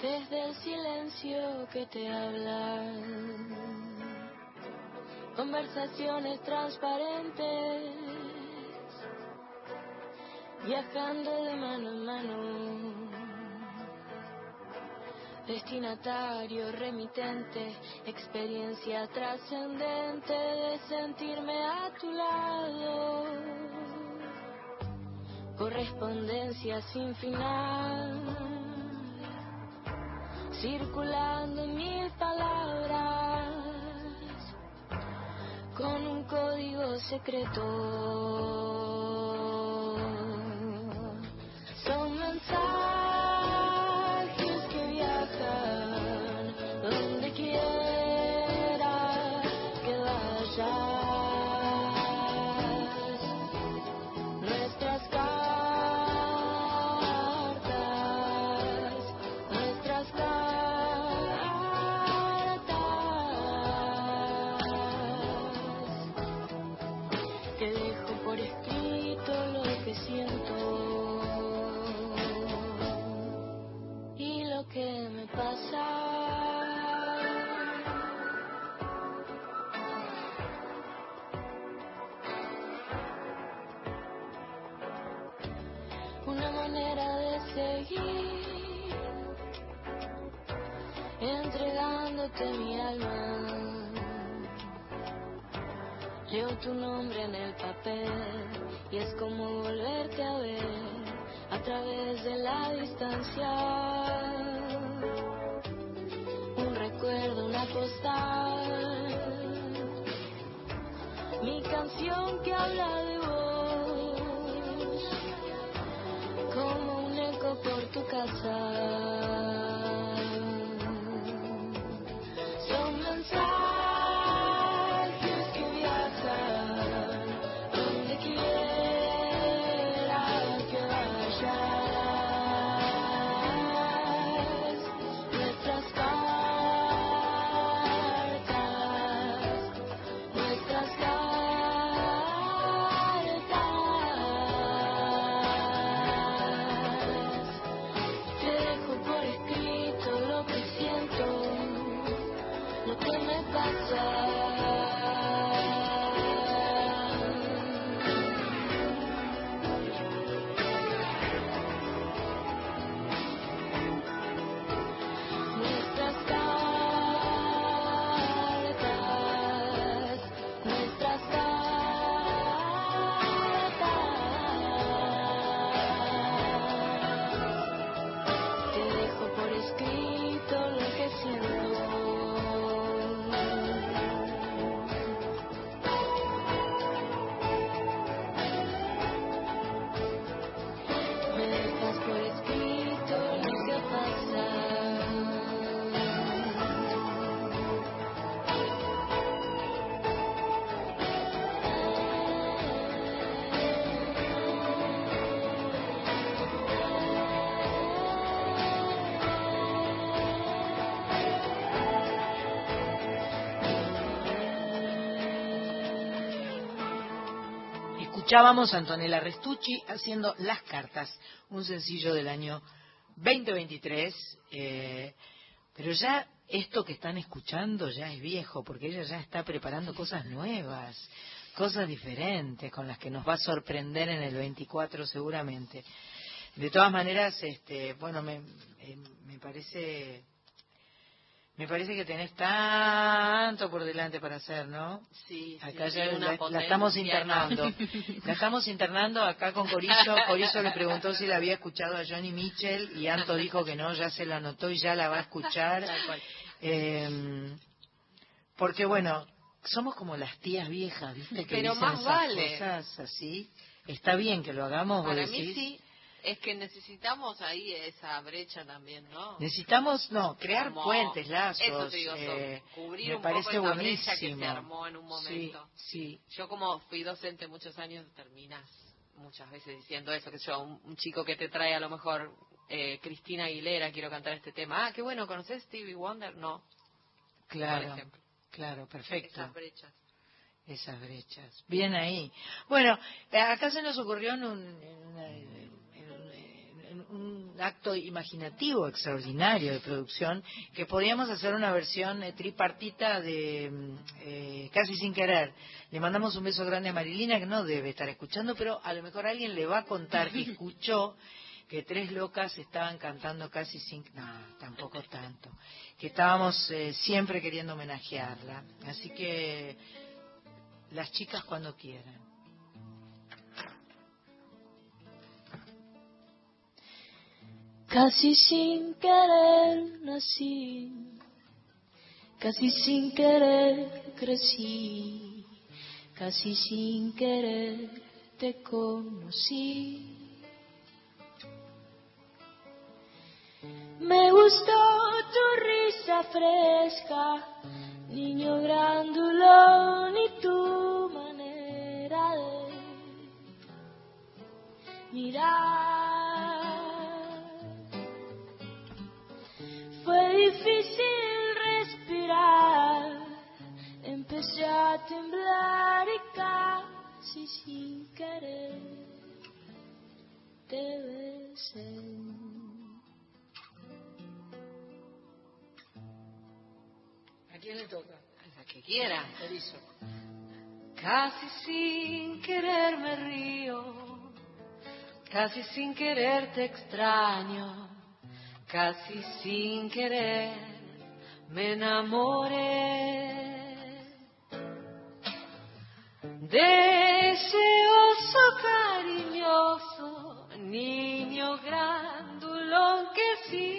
desde el silencio que te habla. Conversaciones transparentes, viajando de mano en mano destinatario remitente, experiencia trascendente de sentirme a tu lado, correspondencia sin final, circulando mil palabras, con un código secreto. Entregándote mi alma. Leo tu nombre en el papel y es como volverte a ver a través de la distancia. Un recuerdo, una postal, mi canción que habla de vos, como un eco por tu casa. Escuchábamos a Antonella Restucci haciendo Las Cartas, un sencillo del año 2023. eh, pero ya esto que están escuchando ya es viejo, porque ella ya está preparando cosas nuevas, cosas diferentes, con las que nos va a sorprender en el 24 seguramente. De todas maneras, este, bueno, me, eh, me parece me parece que tenés tanto por delante para hacer, ¿no? Sí, Acá sí, ya una la, estamos internando. La estamos internando acá con Corizo. Corizo le preguntó si la había escuchado a Johnny Mitchell y Anto dijo que no, ya se la anotó y ya la va a escuchar. Eh, porque bueno, somos como las tías viejas, ¿viste? Que Pero dicen más esas vale. cosas así. Está bien que lo hagamos, vos Para mí decís. sí, es que necesitamos ahí esa brecha también, ¿no? Necesitamos, no, crear Como- puentes, lazos. Eso te digo, eh, cubrir me un parece poco esa brecha que buenísimo. se armó en un momento. Sí, sí. Yo como fui docente muchos años, terminas muchas veces diciendo eso, que yo, un, un chico que te trae a lo mejor eh, Cristina Aguilera, quiero cantar este tema. Ah, qué bueno, ¿conoces Stevie Wonder? No, Claro, por ejemplo. claro, perfecto. Esas brechas. Esas brechas. Bien ahí. Bueno, eh, acá se nos ocurrió en un, en una- un- acto imaginativo extraordinario de producción que podíamos hacer una versión eh, tripartita de mm, eh, Casi sin querer. Le mandamos un beso grande a Marilina que no debe estar escuchando, pero a lo mejor alguien le va a contar que [laughs] escuchó que tres locas estaban cantando casi sin... No, tampoco tanto. Que estábamos eh, siempre queriendo homenajearla. Así que las chicas cuando quieran. Casi sin querer nací, casi sin querer crecí, casi sin querer te conocí. Me gustó tu risa fresca, niño grandulón y tu manera de mirar. Difícil respirar, empecé a temblar y casi sin querer te besé. ¿A quién le toca? La que quiera. Erizo. Casi sin querer me río, casi sin querer te extraño, casi sin querer me enamoré. Deseoso, cariñoso, niño grandulón que sin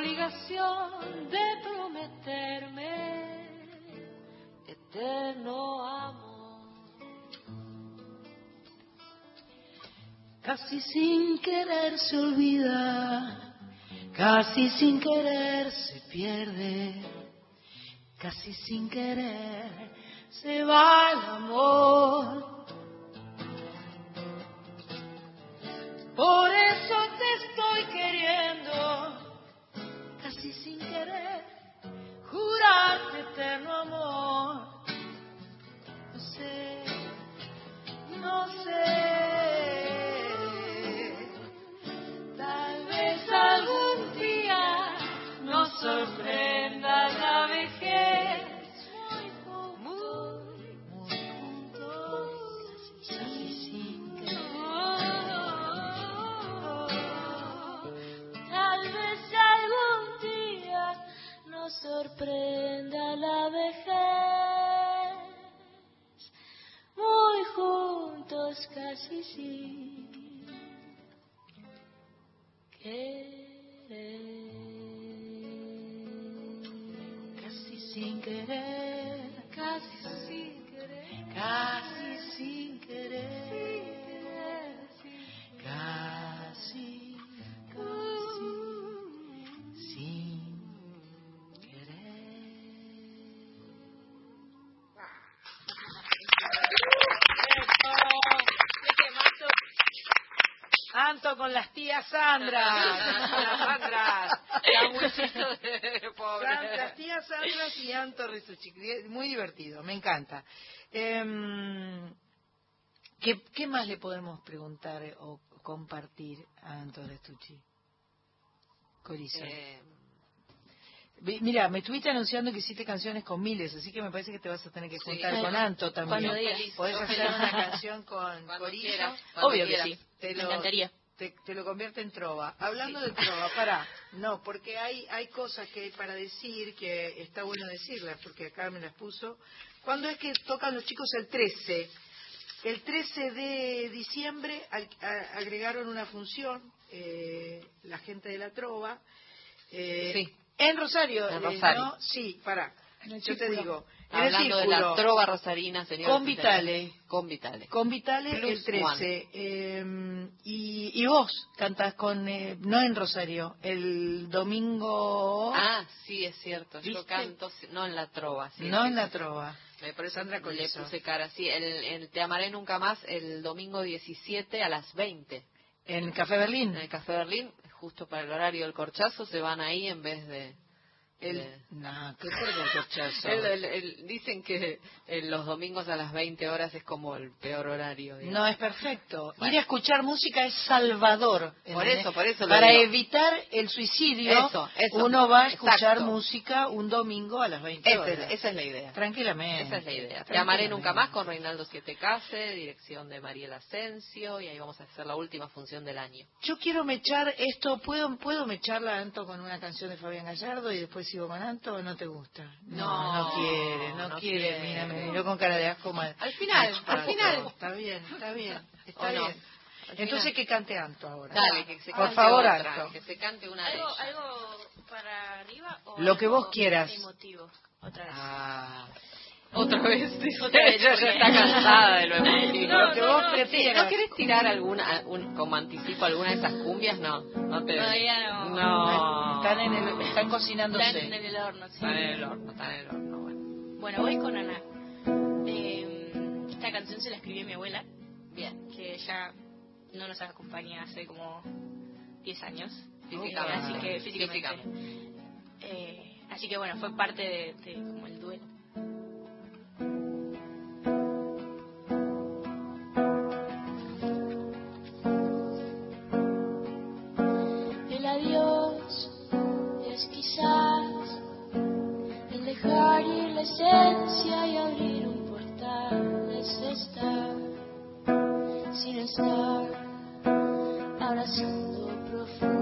obligación de prometerme eterno amor. Casi sin querer se olvida, casi sin querer se pierde, casi sin querer se va el amor. Por eso te estoy queriendo, casi sin querer jurarte eterno amor. No sé, no sé. Tal vez algún día nos sorprenda sorprenda la vejez, muy juntos casi querer. Casi sin querer, Casi sin querer, casi con las tías Sandra. [laughs] Sandra, sanguchito de pobre. San- Las tías Sandras y Anto Risucci. Muy divertido, me encanta. Em, ¿qué, qué más le podemos preguntar o compartir a Anto Restucci? Corizo. Eh, Vi- Mira, me estuviste anunciando que hiciste canciones con miles, así que me parece que te vas a tener que juntar Sí. con Anto también. Podés hacer una canción con Corizo. Obvio que sí. Te Me lo, encantaría. Te, te lo convierte en trova. Hablando de trova, pará. No, porque hay, hay cosas que hay para decir que está bueno decirlas, porque acá me las puso. ¿Cuándo es que tocan los chicos el 13? El 13 de diciembre agregaron una función, eh, la gente de la trova. eh, Sí. En Rosario. En eh, Rosario. ¿no? Sí, el Yo te digo. Hablando de la trova rosarina, señor. Con Vitale. Con Vitale. Con Vitale Plus el 13. eh, y, y vos cantás con, eh, no en Rosario, el domingo. Ah, sí, es cierto. Yo ¿Viste? canto, no en la trova. sí, no en la trova. Me por eso Sandra le Colizo. puse cara. Sí, el, el Te Amaré Nunca Más el domingo 17 a las 20. En Café Berlín. En el Café Berlín, justo para el horario del corchazo, se van ahí en vez de... El, no, qué el. El- el- dicen que eh, los domingos a las 20 horas es como el peor horario. digamos. No, es perfecto. Bueno. Ir a escuchar música es salvador. Por eso, por eso lo Para digo. evitar el suicidio, Eso, eso. uno va a escuchar Exacto. música un domingo a las 20 Esa horas. es, esa es la idea. Tranquilamente. Esa es la idea. Te amaré nunca más con Reinaldo Siete Case, dirección de Mariela Asensio, y ahí vamos a hacer la última función del año. Yo quiero mechar esto, ¿puedo, ¿puedo mecharla Anto con una canción de Fabián Gallardo y después sigo con Anto o no te gusta? no quiere, no, no quiere? Mira, me miró con cara de asco mal. Al final, al Machazo. final. Está bien, está bien, está ¿O no? bien. Al Entonces final. que cante Anto ahora. Dale, que se Por cante favor, otra, Anto. Que se cante una de ¿Algo, ellas. algo para arriba o Lo que vos quieras. emotivo? Otra vez. Ah. Otra vez. Otra vez, Ella ya está cansada de lo emotivo. No, que no, vos no, prefieras. ¿No querés tirar alguna, un, como anticipo alguna de esas cumbias? No, no te... Todavía no. No. Están, en el, están cocinándose. Están en el horno, sí. Están en el horno, están en el horno, bueno. Bueno, voy con Ana. Eh, esta canción se la escribió mi abuela. Bien. Que ya no nos acompaña hace como 10 años. Físicamente. Así que físicamente. Físicamente. Eh, así que bueno, fue parte de, de como el duelo. Y abrir un portal. Es estar sin estar, abrazando profundo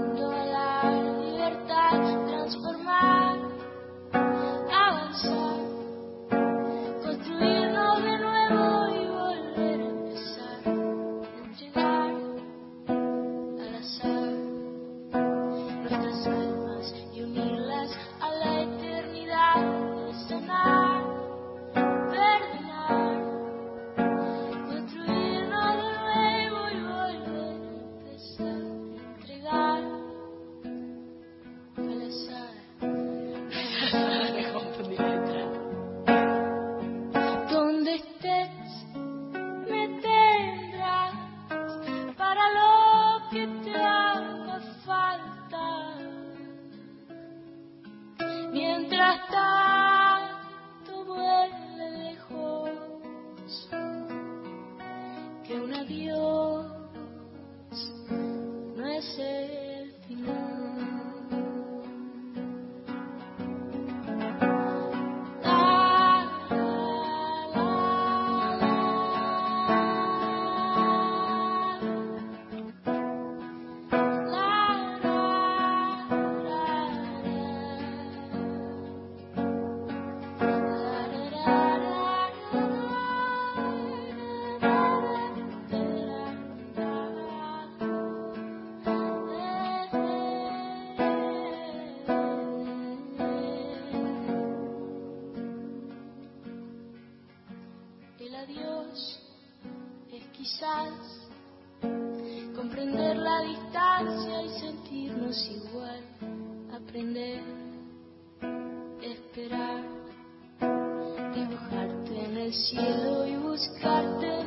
cielo y buscarte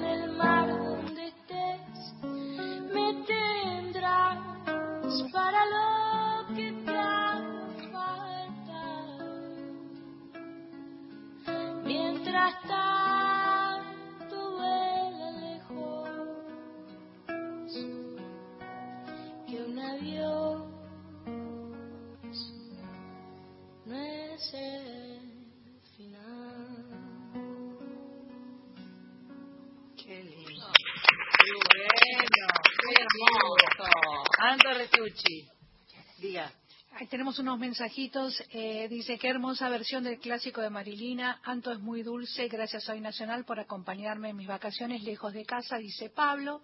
tenemos unos mensajitos. eh, dice, qué hermosa versión del clásico de Marilina. Anto es muy dulce. Gracias a Hoy Nacional por acompañarme en mis vacaciones lejos de casa, dice Pablo.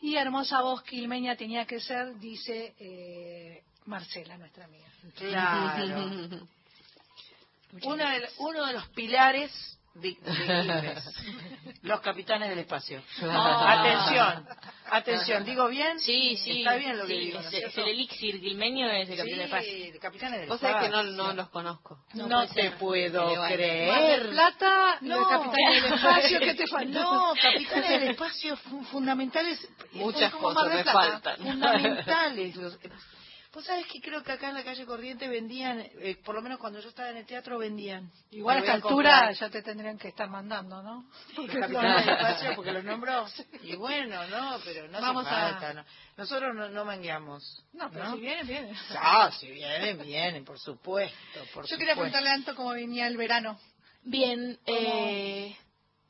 Y hermosa voz quilmeña tenía que ser, dice eh, Marcela, nuestra amiga. Claro. Uno de, uno de los pilares de, de Quilmes. los capitanes del espacio. Claro. Atención, atención, ¿digo bien? Sí, sí. Está bien lo que sí, digo, ¿no es, es es cierto? el elixir guilmeño es el capitán de paz. Sí, de capitanes del Vos sabés que no, los conozco. No, te puedo creer. Mar del Plata, No. los capitanes del [laughs] espacio, ¿qué te faltó? No, capitanes del espacio fu- fundamentales. Muchas cosas me faltan. Fundamentales. Los, Vos sabés que creo que acá en la calle Corriente vendían, eh, por lo menos cuando yo estaba en el teatro vendían. Igual a esta altura comprar. ya te tendrían que estar mandando, ¿no? Capitanes del espacio porque los nombró. Y bueno, no, pero no Vamos a- falta. no. Nosotros no, no mangueamos. No, pero si vienen, vienen. Ah, si vienen, vienen, por supuesto. Por Yo quería supuesto. preguntarle a Anto cómo venía el verano. Bien, eh,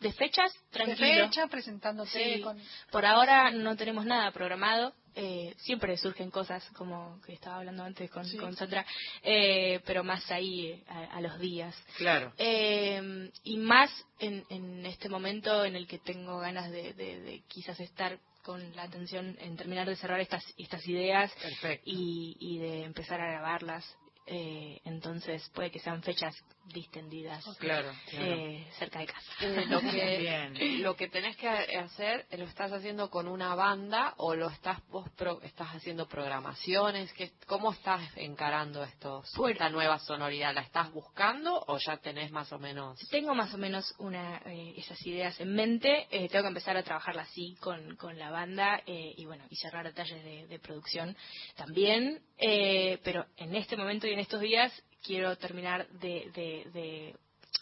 de fechas, De tranquilo. fecha, presentándote Sí, con... Por ahora no tenemos nada programado. Eh, siempre surgen cosas como que estaba hablando antes con, con Sandra, eh, pero más ahí a, a los días. Claro. Eh, y más en, en este momento en el que tengo ganas de, de- de quizás estar con la atención en terminar de cerrar estas estas ideas y, y de empezar a grabarlas. Eh, entonces puede que sean fechas distendidas Claro, eh, cerca de casa. Eh, lo que [laughs] Bien. lo que tenés que hacer lo estás haciendo con una banda o lo estás vos pro- estás haciendo programaciones ¿Qué- cómo estás encarando estos esta nueva sonoridad la estás buscando o ya tenés más o menos Tengo más o menos una, eh, esas ideas en mente. eh, tengo que empezar a trabajarla así con, con la banda eh, y bueno y cerrar detalles de, de producción también. eh, pero en este momento y en estos días quiero terminar de, de- de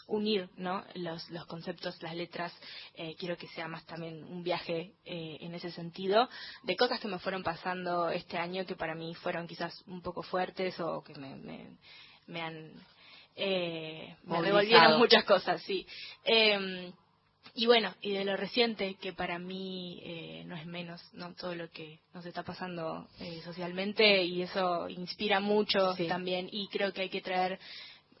unir ¿no? los, los conceptos, las letras. eh, quiero que sea más también un viaje eh, en ese sentido de cosas que me fueron pasando este año que para mí fueron quizás un poco fuertes o que me, me, me han eh, me revolvieron muchas cosas, sí. Y bueno, y de lo reciente, que para mí eh, no es menos, ¿no? Todo lo que nos está pasando eh, socialmente y eso inspira mucho Sí. también y creo que hay que traer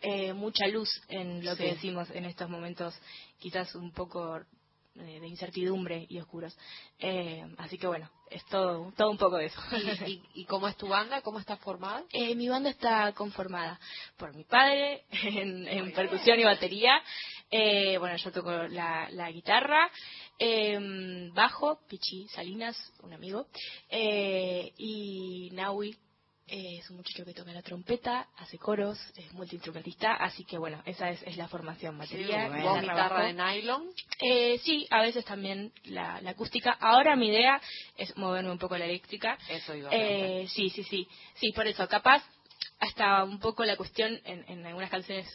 eh, mucha luz en lo que decimos en estos momentos, quizás un poco eh, de incertidumbre y oscuros. Eh, así que bueno, es todo, todo un poco de eso. ¿Y, y, y cómo es tu banda? ¿Cómo estás formada? [laughs] Eh, mi banda está conformada por mi padre [laughs] en, en percusión y batería. Eh, bueno, yo toco la, la guitarra, eh, bajo, Pichi Salinas, un amigo, eh, y Naui. eh, es un muchacho que toca la trompeta, hace coros, es multiinstrumentista, así que bueno, esa es, es la formación, batería, ¿Vos guitarra, de nylon? Eh, sí, a veces también la, la acústica. Ahora mi idea es moverme un poco la eléctrica. Eso iba a. Eh, sí, sí, sí. Sí, por eso, capaz hasta un poco la cuestión en, en algunas canciones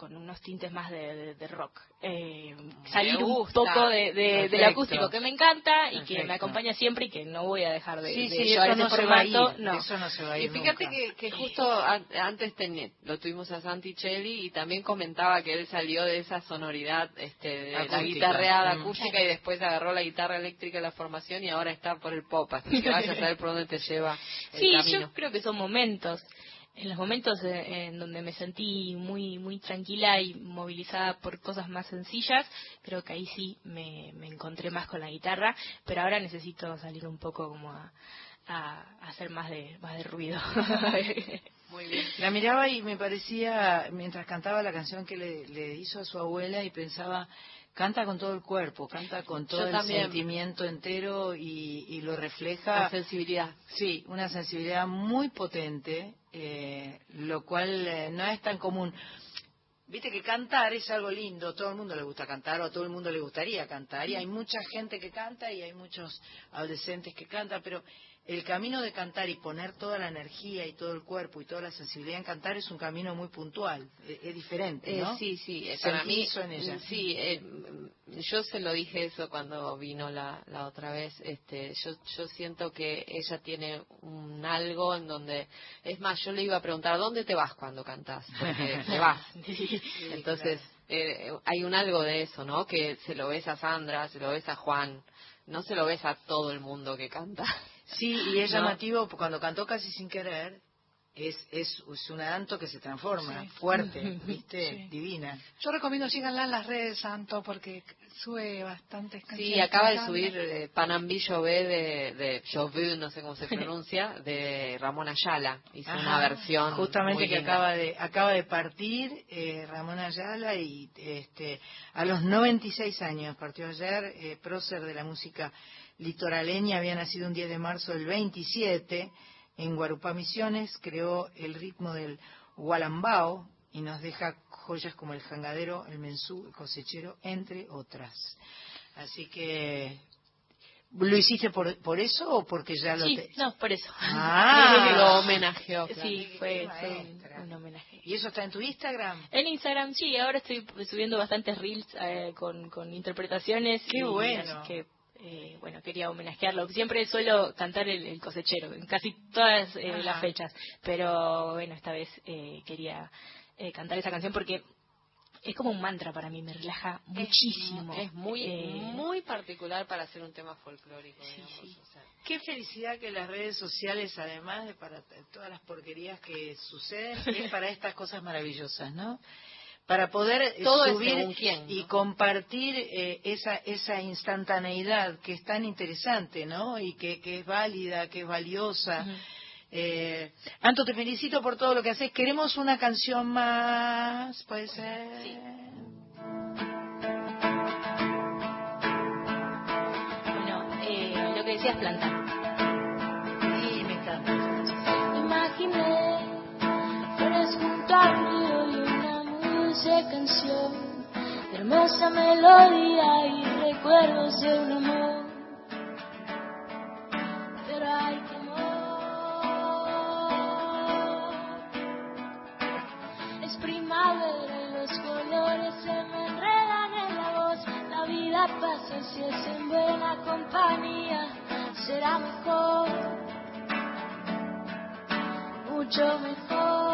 con unos tintes más de, de- de rock. Eh, salir un poco de, de- del acústico que me encanta y que me acompaña siempre y que no voy a dejar de, Sí, de sí, llevar eso ese no se va a formato. ir, no. eso no se va a Y ir fíjate nunca. que, que justo an- antes lo tuvimos a Santi Chelli y también comentaba que él salió de esa sonoridad este, de la Acústica. guitarreada Mm. acústica y después agarró la guitarra eléctrica en la formación y ahora está por el pop. Así que vaya a saber por dónde te lleva el Sí, camino. yo creo que son momentos. En los momentos en donde me sentí muy muy tranquila y movilizada por cosas más sencillas, creo que ahí sí me, me encontré más con la guitarra, pero ahora necesito salir un poco como a, a- a hacer más de más de ruido. [laughs] Muy bien. La miraba y me parecía, mientras cantaba la canción que le, le hizo a su abuela, y pensaba, canta con todo el cuerpo, canta con todo Yo el también. sentimiento entero y, y lo refleja. La sensibilidad. Sí, una sensibilidad muy potente, eh, lo cual eh, no es tan común. Viste que cantar es algo lindo, todo el mundo le gusta cantar o a todo el mundo le gustaría cantar y hay mucha gente que canta y hay muchos adolescentes que cantan, pero el camino de cantar y poner toda la energía y todo el cuerpo y toda la sensibilidad en cantar es un camino muy puntual, es, es diferente, Eh, ¿no? sí, sí, eh, para mí, en ella. sí, eh, mm, yo se lo dije eso cuando vino la, la otra vez, este, yo, yo siento que ella tiene un algo en donde, es más, yo le iba a preguntar, ¿dónde te vas cuando cantas? Porque [laughs] te vas. Entonces, eh, hay un algo de eso, ¿no? Que se lo ves a Sandra, se lo ves a Juan, no se lo ves a todo el mundo que canta. Sí, y es ¿No? llamativo, cuando cantó casi sin querer, es, es, es un que se transforma, Sí. fuerte, [laughs] ¿viste? Sí. Divina. Yo recomiendo síganla en las redes, Santo, porque sube bastantes canciones. Sí, acaba de subir eh, Panambi Jové de, de no sé cómo se [laughs] pronuncia, de Ramón Ayala. Hizo una Ajá. versión justamente muy que linda. acaba de acaba de partir eh, Ramón Ayala y este a los 96 años partió ayer eh, prócer de la música litoraleña había nacido un 10 de marzo del 27 en Guarupá Misiones creó el ritmo del gualambao y nos deja joyas como el jangadero el mensú el cosechero entre otras así que ¿Lo hiciste por, por eso o porque ya lo sí, te- no, por eso. Ah. Lo homenajeó. claro. Sí, fue, un, homenaje. ¿Y eso está en tu Instagram? En Instagram sí, ahora estoy subiendo bastantes reels eh, con, con interpretaciones. Qué y bueno. así que, eh, bueno, quería homenajearlo. Siempre suelo cantar el, el cosechero, en casi todas eh, las fechas. Pero bueno, esta vez eh, quería eh, cantar esa canción porque es como un mantra para mí, me relaja muchísimo. Es muy, Eh, muy particular para hacer un tema folclórico. Sí, digamos, sí. o sea. Qué felicidad que las redes sociales, además de para todas las porquerías que suceden, es para estas cosas maravillosas, ¿no? Para poder Todo subir según quién, ¿no? y compartir eh, esa esa instantaneidad que es tan interesante, ¿no? Y que, que es válida, que es valiosa. Eh, Anto, te felicito por todo lo que haces. Queremos una canción más, puede ser. Bueno, eh, lo que decías plantar. Sí, me encanta. Imaginé flores junto al río dulce canción, de hermosa melodía y recuerdos de un amor. Pero hay temor. Es primavera y los colores se me enredan en la voz. La vida pasa si es en buena compañía será mejor mucho mejor.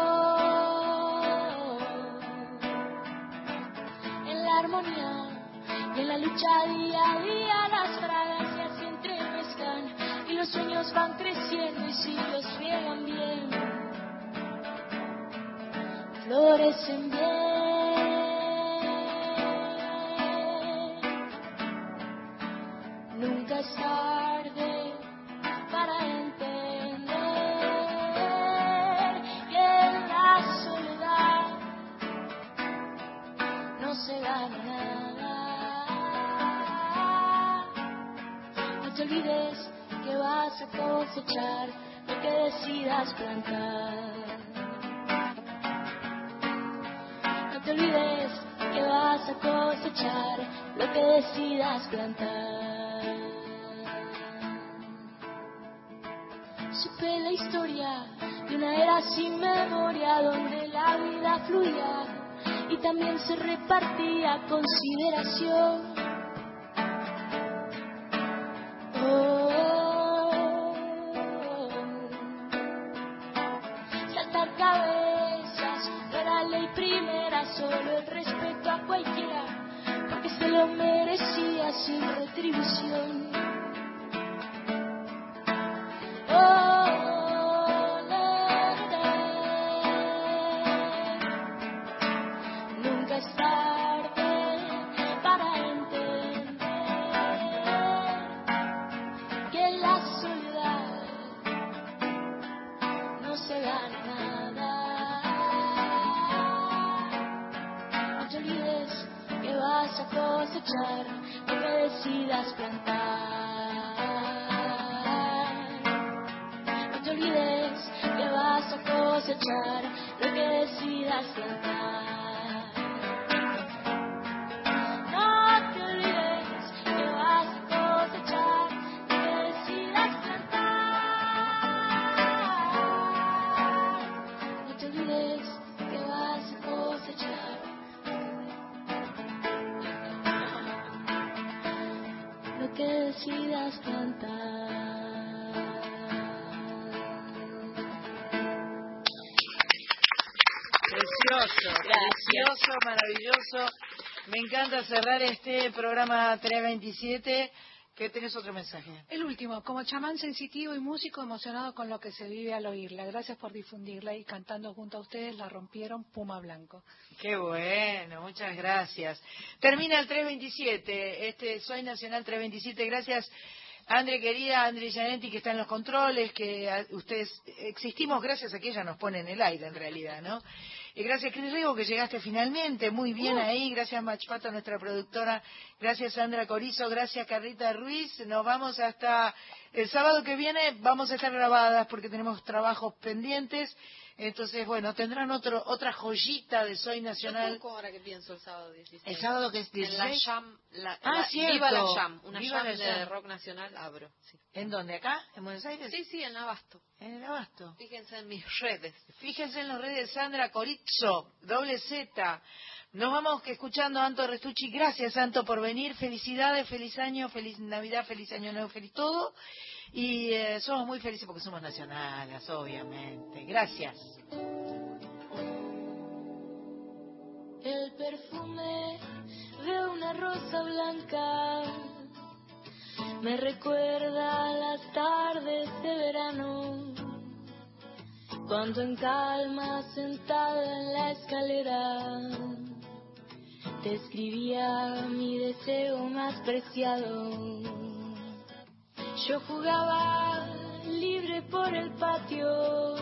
Y en la lucha día a día las fragancias se entremezclan y los sueños van creciendo y si los riegan bien, florecen bien. Nunca es se. No te olvides que vas a cosechar lo que decidas plantar. No te olvides que vas a cosechar lo que decidas plantar. Supe la historia de una era sin memoria donde la vida fluía y también se repartía consideración. Oh, saltar cabezas no era ley primera, solo el respeto a cualquiera, porque se lo merecía sin retribución. Precioso, precioso, maravilloso. Me encanta cerrar este programa 327. Que tenés otro mensaje. El último, como chamán sensitivo y músico emocionado con lo que se vive al oírla. Gracias por difundirla y cantando junto a ustedes la rompieron Puma Blanco. Qué bueno, muchas gracias. Termina el 327, este Soy Nacional 327. Gracias, Andre querida, Andre Gianetti, que está en los controles, que a- ustedes existimos gracias a que ella nos pone en el aire, en realidad, ¿no? Y gracias, Cris Rigo, que llegaste finalmente, muy bien ahí. Gracias, Machpato, nuestra productora. Gracias, Sandra Corizo. Gracias, Carlita Ruiz. Nos vamos hasta el sábado que viene. Vamos a estar grabadas porque tenemos trabajos pendientes. Entonces, bueno, tendrán otro, otra joyita de Soy Nacional. Tampoco ahora que pienso el sábado 16. El sábado que es En la 16. Jam, la, Ah, la- cierto. Viva la Jam, una Viva Jam la de rock nacional abro. Sí. ¿En dónde? ¿Acá? ¿En Buenos Aires? sí, sí, en Abasto. En el Abasto. Fíjense en mis redes. Fíjense en las redes de Sandra Corizo, doble Z. Nos vamos escuchando a Anto Restucci. Gracias, Anto, por venir. Felicidades, feliz año, feliz Navidad, feliz año nuevo, feliz todo. Y eh, somos muy felices porque somos nacionales, obviamente. Gracias. El perfume de una rosa blanca me recuerda a las tardes de verano, cuando en calma sentada en la escalera te escribía mi deseo más preciado. Yo jugaba libre por el patio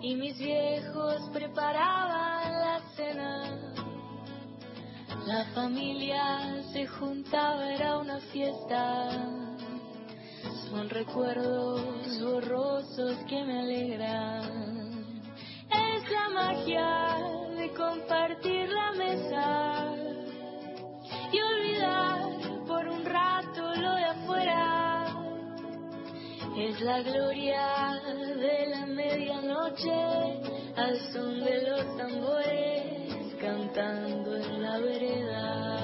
y mis viejos preparaban la cena. La familia se juntaba, era una fiesta. Son recuerdos borrosos que me alegran. Es la magia de compartir la mesa y olvidar Es la gloria de la medianoche al son de los tambores cantando en la vereda.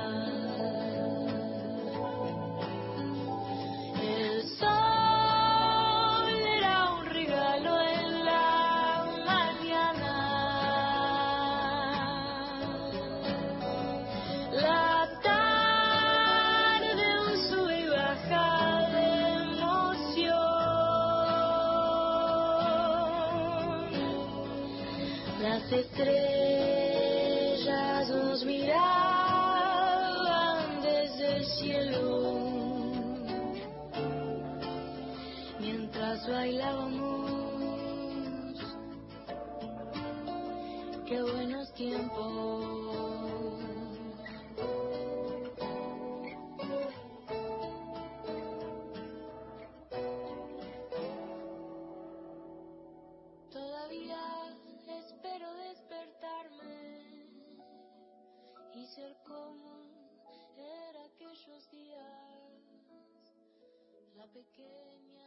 Estrellas nos miraban desde el cielo mientras bailábamos. Qué buenos tiempos. Ser como era aquellos días, la pequeña